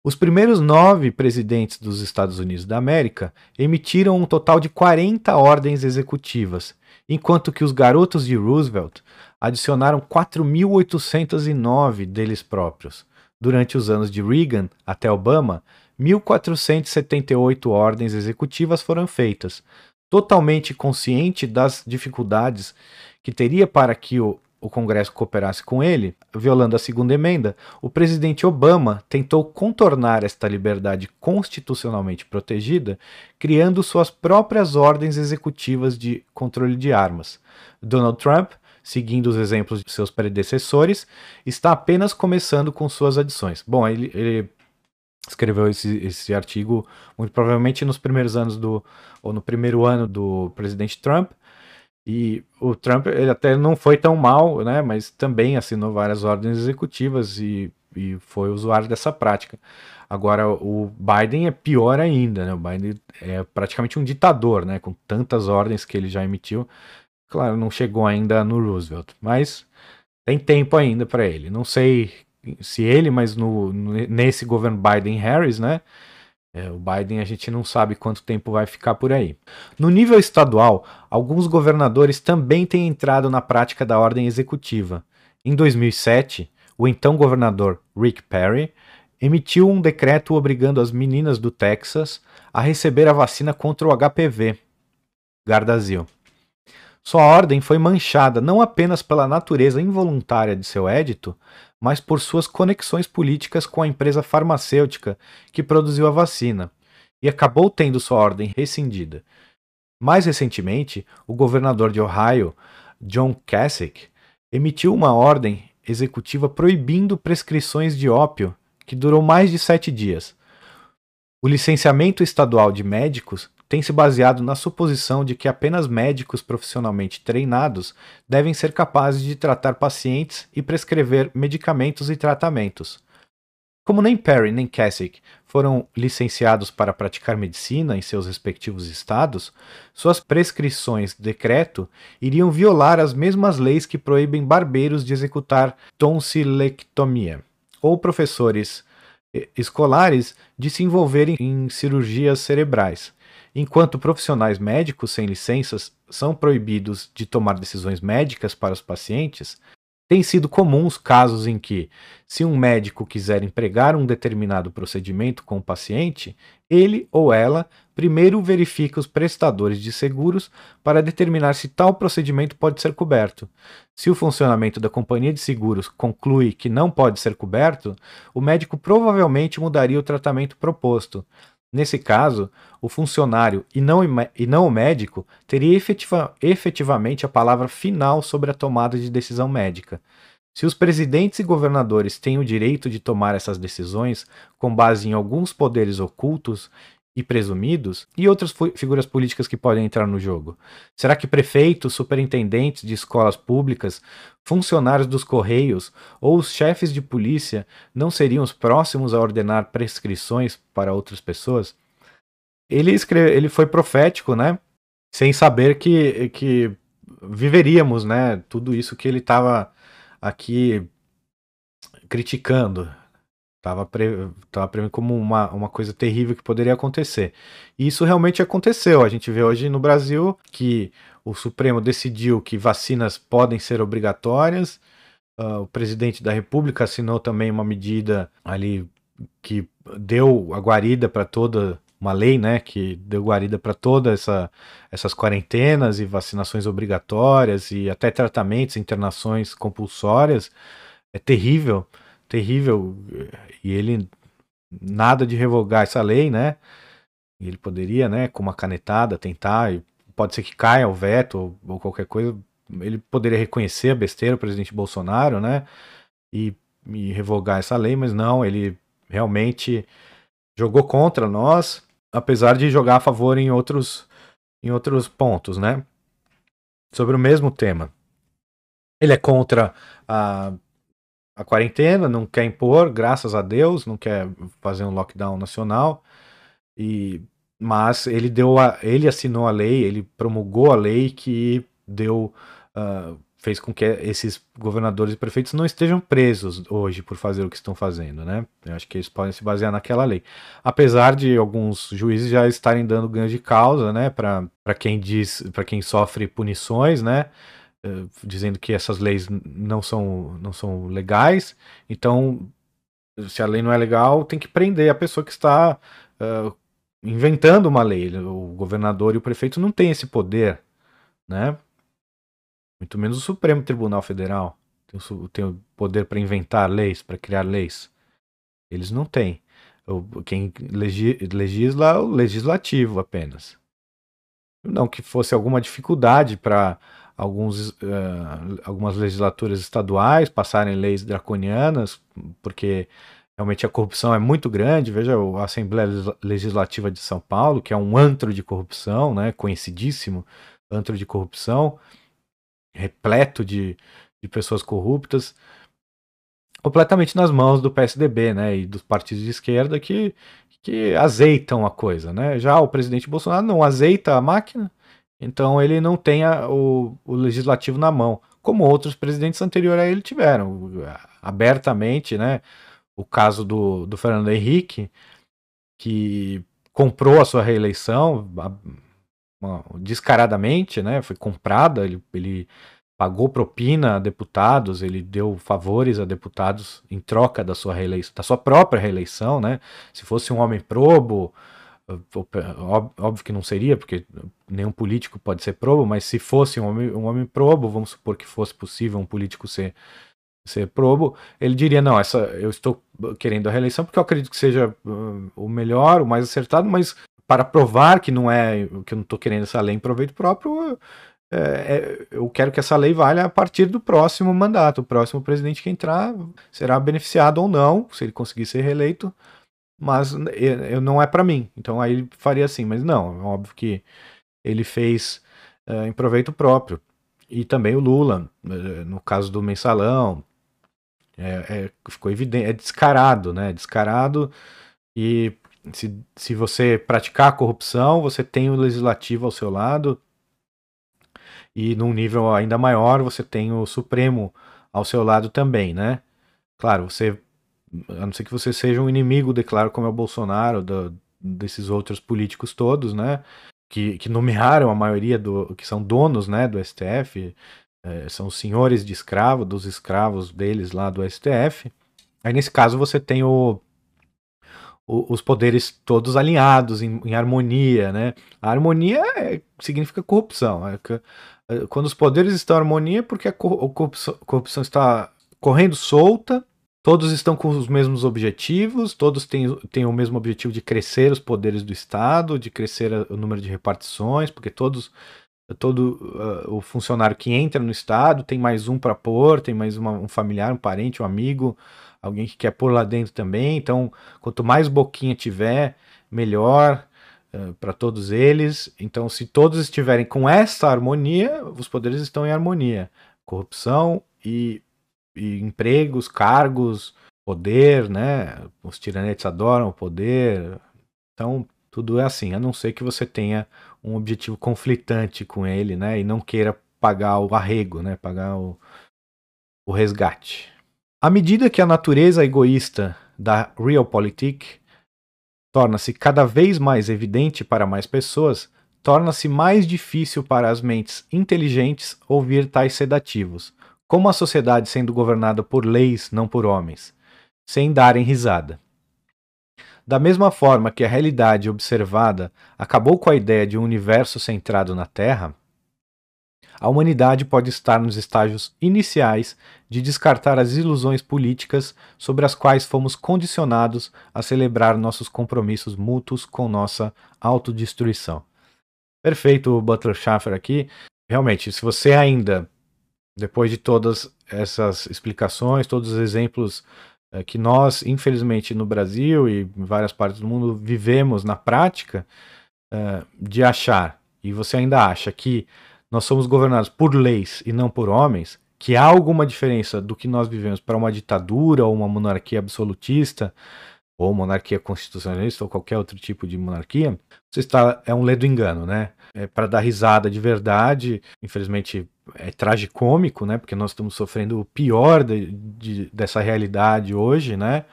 Os primeiros nove presidentes dos Estados Unidos da América emitiram um total de 40 ordens executivas, enquanto que os garotos de Roosevelt adicionaram 4.809 deles próprios. Durante os anos de Reagan até Obama, 1.478 ordens executivas foram feitas, totalmente consciente das dificuldades que teria para que o, o Congresso cooperasse com ele, violando a segunda emenda, o presidente Obama tentou contornar esta liberdade constitucionalmente protegida, criando suas próprias ordens executivas de controle de armas. Donald Trump seguindo os exemplos de seus predecessores, está apenas começando com suas adições. Bom, ele, ele escreveu esse, esse artigo muito provavelmente nos primeiros anos do ou no primeiro ano do presidente Trump e o Trump ele até não foi tão mal, né, mas também assinou várias ordens executivas e, e foi usuário dessa prática. Agora o Biden é pior ainda, né? O Biden é praticamente um ditador, né, com tantas ordens que ele já emitiu. Claro, não chegou ainda no Roosevelt, mas tem tempo ainda para ele. Não sei se ele, mas no, nesse governo Biden-Harris, né? É, o Biden a gente não sabe quanto tempo vai ficar por aí. No nível estadual, alguns governadores também têm entrado na prática da ordem executiva. Em 2007, o então governador Rick Perry emitiu um decreto obrigando as meninas do Texas a receber a vacina contra o HPV, Gardasil. Sua ordem foi manchada não apenas pela natureza involuntária de seu édito, mas por suas conexões políticas com a empresa farmacêutica que produziu a vacina, e acabou tendo sua ordem rescindida. Mais recentemente, o governador de Ohio, John Kasich, emitiu uma ordem executiva proibindo prescrições de ópio que durou mais de sete dias. O licenciamento estadual de médicos tem se baseado na suposição de que apenas médicos profissionalmente treinados devem ser capazes de tratar pacientes e prescrever medicamentos e tratamentos. Como nem Perry nem Kasich foram licenciados para praticar medicina em seus respectivos estados, suas prescrições decreto iriam violar as mesmas leis que proíbem barbeiros de executar tonsilectomia, ou professores eh, escolares de se envolverem em cirurgias cerebrais enquanto profissionais médicos sem licenças são proibidos de tomar decisões médicas para os pacientes, têm sido comuns casos em que, se um médico quiser empregar um determinado procedimento com o paciente, ele ou ela primeiro verifica os prestadores de seguros para determinar se tal procedimento pode ser coberto. Se o funcionamento da companhia de seguros conclui que não pode ser coberto, o médico provavelmente mudaria o tratamento proposto, Nesse caso, o funcionário e não, e não o médico teria efetiva, efetivamente a palavra final sobre a tomada de decisão médica. Se os presidentes e governadores têm o direito de tomar essas decisões com base em alguns poderes ocultos e presumidos, e outras figuras políticas que podem entrar no jogo? Será que prefeitos, superintendentes de escolas públicas, funcionários dos correios ou os chefes de polícia não seriam os próximos a ordenar prescrições para outras pessoas? Ele, escreve, ele foi profético, né? Sem saber que, que viveríamos, né? Tudo isso que ele estava aqui criticando, Tava, pre... Tava prevendo como uma, uma coisa terrível que poderia acontecer. E isso realmente aconteceu. A gente vê hoje no Brasil que o Supremo decidiu que vacinas podem ser obrigatórias. Uh, o presidente da República assinou também uma medida ali que deu a guarida para toda uma lei, né, que deu guarida para todas essa, essas quarentenas e vacinações obrigatórias e até tratamentos, internações compulsórias, é terrível, terrível. E ele nada de revogar essa lei, né? Ele poderia, né, com uma canetada tentar, e pode ser que caia o veto ou, ou qualquer coisa, ele poderia reconhecer a besteira, o presidente Bolsonaro, né? E, e revogar essa lei, mas não, ele realmente jogou contra nós, apesar de jogar a favor em outros, em outros pontos, né? Sobre o mesmo tema. Ele é contra a, a quarentena, não quer impor, graças a Deus, não quer fazer um lockdown nacional. E mas ele deu a, ele assinou a lei, ele promulgou a lei que deu uh, fez com que esses governadores e prefeitos não estejam presos hoje por fazer o que estão fazendo, né? Eu acho que eles podem se basear naquela lei. Apesar de alguns juízes já estarem dando ganho de causa, né, para quem diz, para quem sofre punições, né? Uh, dizendo que essas leis não são, não são legais. Então, se a lei não é legal, tem que prender a pessoa que está uh, inventando uma lei. O governador e o prefeito não têm esse poder, né? Muito menos o Supremo Tribunal Federal tem o, tem o poder para inventar leis, para criar leis. Eles não têm. Quem legisla é o legislativo apenas. Não que fosse alguma dificuldade para alguns, uh, algumas legislaturas estaduais passarem leis draconianas, porque realmente a corrupção é muito grande. Veja a Assembleia Legislativa de São Paulo, que é um antro de corrupção, né, conhecidíssimo antro de corrupção repleto de, de pessoas corruptas, completamente nas mãos do PSDB, né, e dos partidos de esquerda que, que azeitam a coisa, né. Já o presidente Bolsonaro não azeita a máquina, então ele não tem a, o, o legislativo na mão, como outros presidentes anteriores a ele tiveram, abertamente, né, o caso do, do Fernando Henrique, que comprou a sua reeleição, descaradamente, né? Foi comprada, ele, ele pagou propina a deputados, ele deu favores a deputados em troca da sua reeleição, da sua própria reeleição, né? Se fosse um homem probo, óbvio que não seria, porque nenhum político pode ser probo, mas se fosse um homem, um homem probo, vamos supor que fosse possível um político ser ser probo, ele diria não, essa eu estou querendo a reeleição porque eu acredito que seja uh, o melhor, o mais acertado, mas para provar que não é que eu não estou querendo essa lei em proveito próprio, é, eu quero que essa lei valha a partir do próximo mandato. O próximo presidente que entrar será beneficiado ou não, se ele conseguir ser reeleito, mas eu, não é para mim. Então aí ele faria assim, mas não, é óbvio que ele fez é, em proveito próprio. E também o Lula, é, no caso do mensalão, é, é, ficou evidente, é descarado, né? Descarado e se, se você praticar a corrupção, você tem o legislativo ao seu lado. E num nível ainda maior, você tem o Supremo ao seu lado também, né? Claro, você. A não ser que você seja um inimigo, declaro, como é o Bolsonaro, do, desses outros políticos todos, né? Que, que nomearam a maioria do. que são donos né, do STF, é, são senhores de escravo, dos escravos deles lá do STF. Aí nesse caso você tem o, os poderes todos alinhados, em, em, harmonia, né? A harmonia é, significa corrupção. É é, quando os poderes estão em harmonia, é porque a corrupção, corrupção está correndo solta, todos estão com os mesmos objetivos, todos têm, têm o mesmo objetivo de crescer os poderes do Estado, de crescer o número de repartições, porque todos todo uh, o funcionário que entra no estado tem mais um para pôr, tem mais uma, um familiar, um parente, um amigo, alguém que quer pôr lá dentro também. Então, quanto mais boquinha tiver, melhor uh, para todos eles. Então, se todos estiverem com essa harmonia, os poderes estão em harmonia. Corrupção e, empregos, cargos, poder, né? Os tiranetes adoram o poder. Então, tudo é assim, a não ser que você tenha um objetivo conflitante com ele, né? E não queira pagar o arrego, né? Pagar o, o resgate. À medida que a natureza egoísta da Realpolitik torna-se cada vez mais evidente para mais pessoas, torna-se mais difícil para as mentes inteligentes ouvir tais sedativos, como a sociedade sendo governada por leis, não por homens, sem darem risada. Da mesma forma que a realidade observada acabou com a ideia de um universo centrado na Terra, a humanidade pode estar nos estágios iniciais de descartar as ilusões políticas sobre as quais fomos condicionados a celebrar nossos compromissos mútuos com nossa autodestruição. Perfeito, Butler Schaffer aqui. Realmente, se você ainda, depois de todas essas explicações, todos os exemplos é, que nós, infelizmente, no Brasil e em várias partes do mundo vivemos na prática, é, de achar, e você ainda acha que nós somos governados por leis e não por homens, que há alguma diferença do que nós vivemos para uma ditadura ou uma monarquia absolutista, ou monarquia constitucionalista ou qualquer outro tipo de monarquia, você está é um ledo engano, né? É para dar risada de verdade, infelizmente é tragicômico, né? Porque nós estamos sofrendo o pior de, de, dessa realidade hoje, né?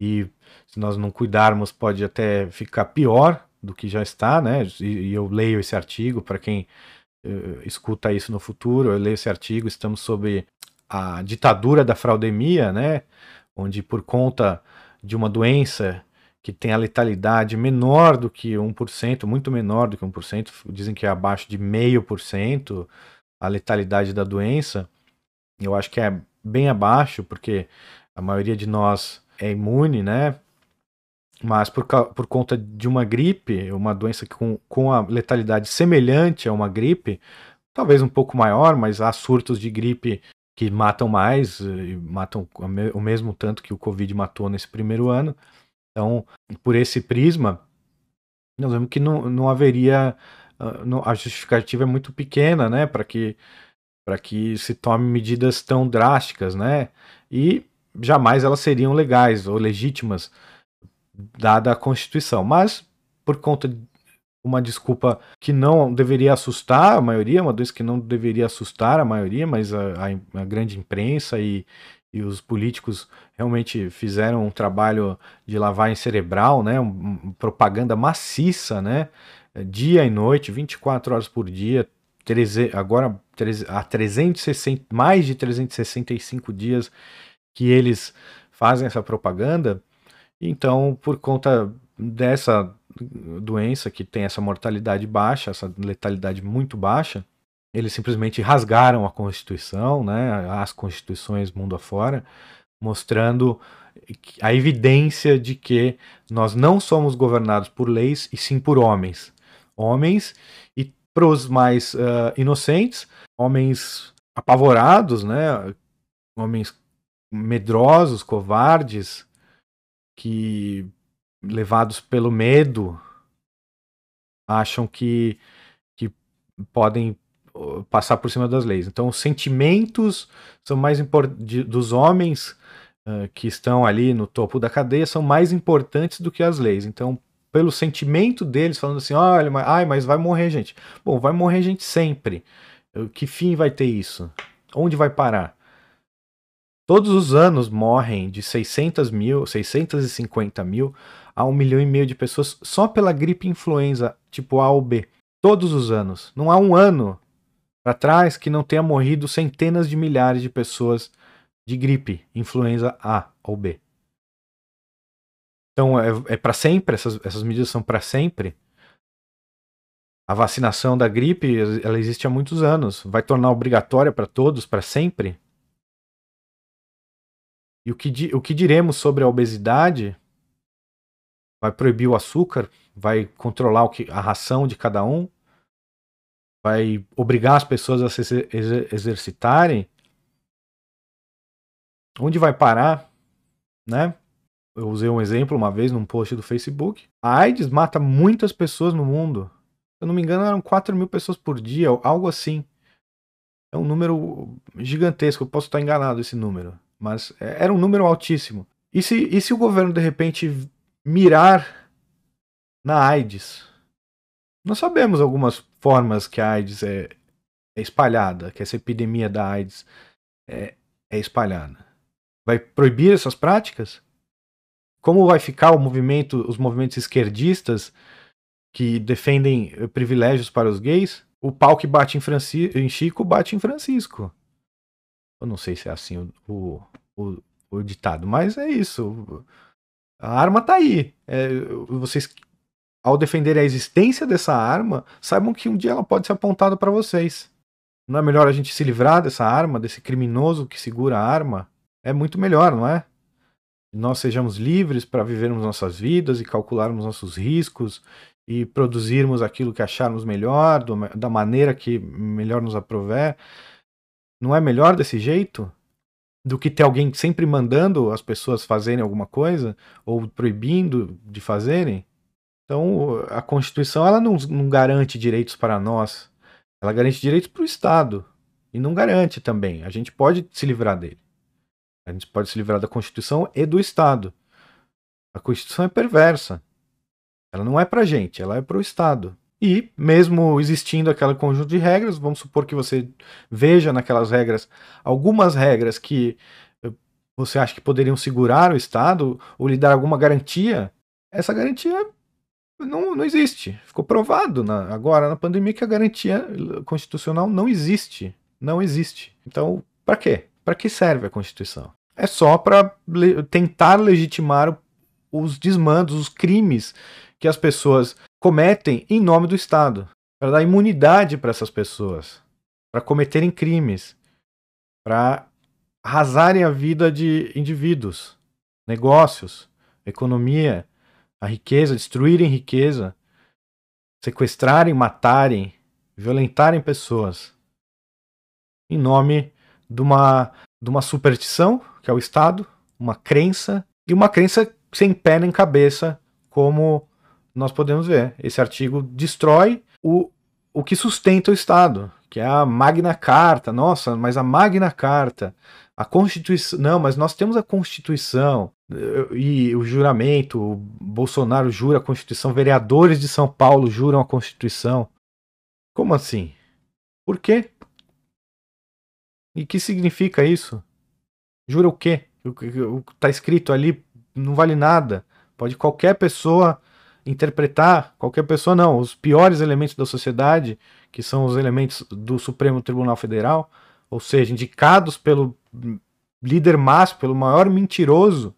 E se nós não cuidarmos pode até ficar pior do que já está, né? E, e eu leio esse artigo para quem uh, escuta isso no futuro, eu leio esse artigo, estamos sob a ditadura da fraudemia, né? Onde por conta de uma doença que tem a letalidade menor do que 1%, muito menor do que 1%, dizem que é abaixo de 0,5% a letalidade da doença. Eu acho que é bem abaixo, porque a maioria de nós é imune, né? Mas por, por conta de uma gripe, uma doença com, com a letalidade semelhante a uma gripe, talvez um pouco maior, mas há surtos de gripe que matam mais, matam o mesmo tanto que o Covid matou nesse primeiro ano. Então, por esse prisma, nós vemos que não, não haveria. Ah, a justificativa é muito pequena, né, para que, que se tome medidas tão drásticas, né, e jamais elas seriam legais ou legítimas, dada a Constituição. Mas, por conta uma desculpa que não deveria assustar a maioria, uma doença que não deveria assustar a maioria, mas a, a, a grande imprensa e, e os políticos realmente fizeram um trabalho de lavagem cerebral, né, um, propaganda maciça, né, dia e noite, 24 horas por dia, 13, agora há 360, mais de 365 dias que eles fazem essa propaganda. Então, por conta dessa doença que tem essa mortalidade baixa, essa letalidade muito baixa, eles simplesmente rasgaram a Constituição, né, as constituições mundo afora, mostrando a evidência de que nós não somos governados por leis e sim por homens. Homens e para os mais uh, inocentes, homens apavorados, né, homens medrosos, covardes, que levados pelo medo, acham que, que podem passar por cima das leis. Então, os sentimentos são mais importantes dos homens uh, que estão ali no topo da cadeia são mais importantes do que as leis. Então, pelo sentimento deles, falando assim, olha, mas, ai, mas vai morrer gente. Bom, vai morrer gente sempre. Que fim vai ter isso? Onde vai parar? Todos os anos morrem de 600 mil, 650 mil a um milhão e meio de pessoas só pela gripe influenza tipo A ou B. Todos os anos. Não há um ano para trás que não tenha morrido centenas de milhares de pessoas de gripe influenza A ou B. Então é, é para sempre, essas, essas medidas são para sempre. A vacinação da gripe ela existe há muitos anos. Vai tornar obrigatória para todos para sempre? E o que, o que diremos sobre a obesidade? Vai proibir o açúcar? Vai controlar o que, a ração de cada um? Vai obrigar as pessoas a se exercitarem? Onde vai parar? Né? Eu usei um exemplo uma vez num post do Facebook. A AIDS mata muitas pessoas no mundo. Se eu não me engano, eram 4 mil pessoas por dia, algo assim. É um número gigantesco. Eu posso estar enganado esse número mas é, era um número altíssimo. E se, e se o governo de repente mirar na AIDS? Nós sabemos algumas formas que a AIDS é, é espalhada, que essa epidemia da AIDS é, é espalhada. Vai proibir essas práticas? Como vai ficar o movimento, os movimentos esquerdistas que defendem privilégios para os gays? O pau que bate em, Franci em Chico bate em Francisco. Eu não sei se é assim o, o, o, ditado, mas é isso. A arma tá aí. É, vocês, ao defender a existência dessa arma, saibam que um dia ela pode ser apontada para vocês. Não é melhor a gente se livrar dessa arma, desse criminoso que segura a arma? É muito melhor, não é? Nós sejamos livres para vivermos nossas vidas e calcularmos nossos riscos e produzirmos aquilo que acharmos melhor, do, da maneira que melhor nos aprover. Não é melhor desse jeito? Do que ter alguém sempre mandando as pessoas fazerem alguma coisa ou proibindo de fazerem? Então, a Constituição ela não, não garante direitos para nós, ela garante direitos para o Estado. E não garante também. A gente pode se livrar dele. A gente pode se livrar da Constituição e do Estado. A Constituição é perversa. Ela não é para gente, ela é para o Estado. E, mesmo existindo aquele conjunto de regras, vamos supor que você veja naquelas regras algumas regras que eh, você acha que poderiam segurar o Estado ou lhe dar alguma garantia, essa garantia não, não existe. Ficou provado na, agora na pandemia que a garantia constitucional não existe. Não existe. Então, para quê? Para que serve a Constituição? É só para le tentar legitimar os desmandos, os crimes que as pessoas cometem em nome do Estado, para dar imunidade para essas pessoas, para cometerem crimes, para arrasarem a vida de indivíduos, negócios, economia, a riqueza, destruírem riqueza, sequestrarem, matarem, violentarem pessoas. Em nome de uma, de uma superstição, que é o Estado, uma crença, e uma crença sem pé nem cabeça, como nós podemos ver. Esse artigo destrói o, o que sustenta o Estado, que é a Magna Carta. Nossa, mas a Magna Carta, a Constituição. Não, mas nós temos a Constituição e o juramento. O Bolsonaro jura a Constituição, vereadores de São Paulo juram a Constituição. Como assim? Por quê? E que significa isso? Jura o quê? O que está escrito ali não vale nada. Pode qualquer pessoa interpretar qualquer pessoa, não, os piores elementos da sociedade, que são os elementos do Supremo Tribunal Federal, ou seja, indicados pelo líder máximo, pelo maior mentiroso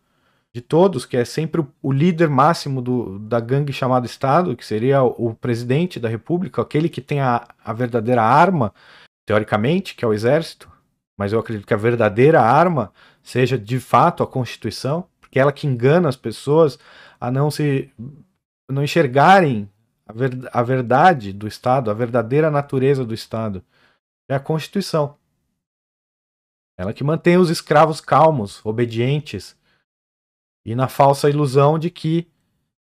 de todos, que é sempre o, líder máximo do, da gangue chamada Estado, que seria o, presidente da República, aquele que tem a, a verdadeira arma, teoricamente, que é o exército, mas eu acredito que a verdadeira arma seja de fato a Constituição, porque é ela que engana as pessoas a não se não enxergarem a, ver, a verdade do Estado, a verdadeira natureza do Estado. É a Constituição. Ela que mantém os escravos calmos, obedientes, e na falsa ilusão de que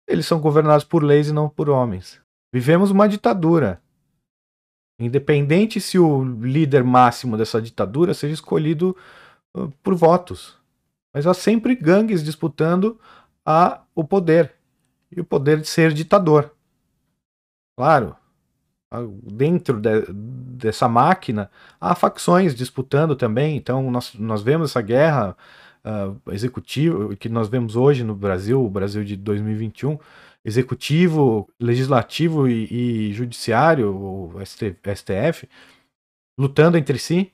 eles são governados por leis e não por homens. Vivemos uma ditadura. Independente se o líder máximo dessa ditadura seja escolhido por votos. Mas há sempre gangues disputando a, o poder e o poder de ser ditador. Claro, dentro de, dessa máquina há facções disputando também, então nós, nós vemos essa guerra uh, executiva que nós vemos hoje no Brasil, o Brasil de 2021, executivo, legislativo e, e judiciário, o STF, lutando entre si.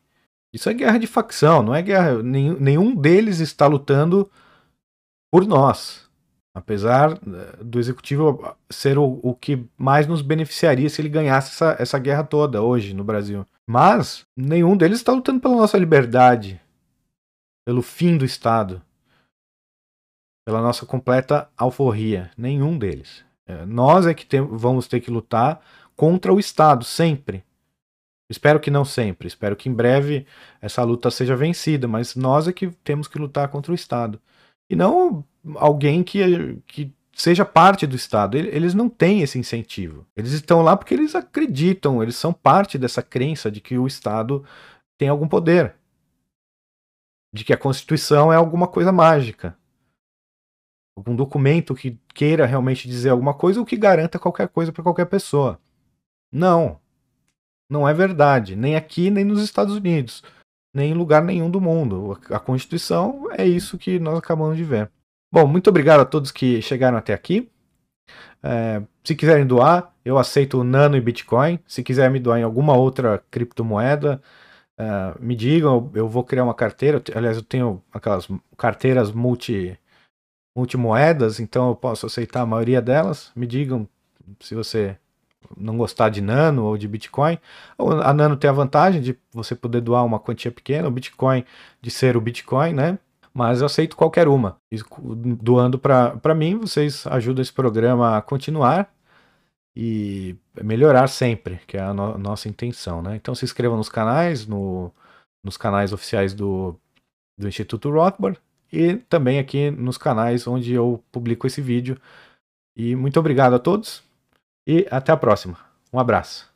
Isso é guerra de facção, não é guerra. Nenhum, nenhum deles está lutando por nós. Apesar eh, do executivo ser o, o que mais nos beneficiaria se ele ganhasse essa, essa guerra toda hoje no Brasil. Mas nenhum deles está lutando pela nossa liberdade, pelo fim do Estado, pela nossa completa alforria. Nenhum deles. É, nós é que tem, vamos ter que lutar contra o Estado, sempre. Espero que não sempre, espero que em breve essa luta seja vencida, mas nós é que temos que lutar contra o Estado. E não alguém que, que seja parte do Estado. Eles não têm esse incentivo. Eles estão lá porque eles acreditam, eles são parte dessa crença de que o Estado tem algum poder. De que a Constituição é alguma coisa mágica. Algum documento que queira realmente dizer alguma coisa ou que garanta qualquer coisa para qualquer pessoa. Não. Não é verdade. Nem aqui, nem nos Estados Unidos. Nem em lugar nenhum do mundo. A Constituição é isso que nós acabamos de ver. Bom, muito obrigado a todos que chegaram até aqui. É, se quiserem doar, eu aceito Nano e Bitcoin. Se quiser me doar em alguma outra criptomoeda, é, me digam, eu vou criar uma carteira. Aliás, eu tenho aquelas carteiras multi, multimoedas, então eu posso aceitar a maioria delas. Me digam se você não gostar de Nano ou de Bitcoin. A Nano tem a vantagem de você poder doar uma quantia pequena, o Bitcoin de ser o Bitcoin, né? Mas eu aceito qualquer uma. doando para mim, vocês ajudam esse programa a continuar e melhorar sempre, que é a no nossa intenção, né? Então se inscrevam nos canais, no, nos canais oficiais do, do Instituto Rothbard e também aqui nos canais onde eu publico esse vídeo. E muito obrigado a todos e até a próxima. Um abraço.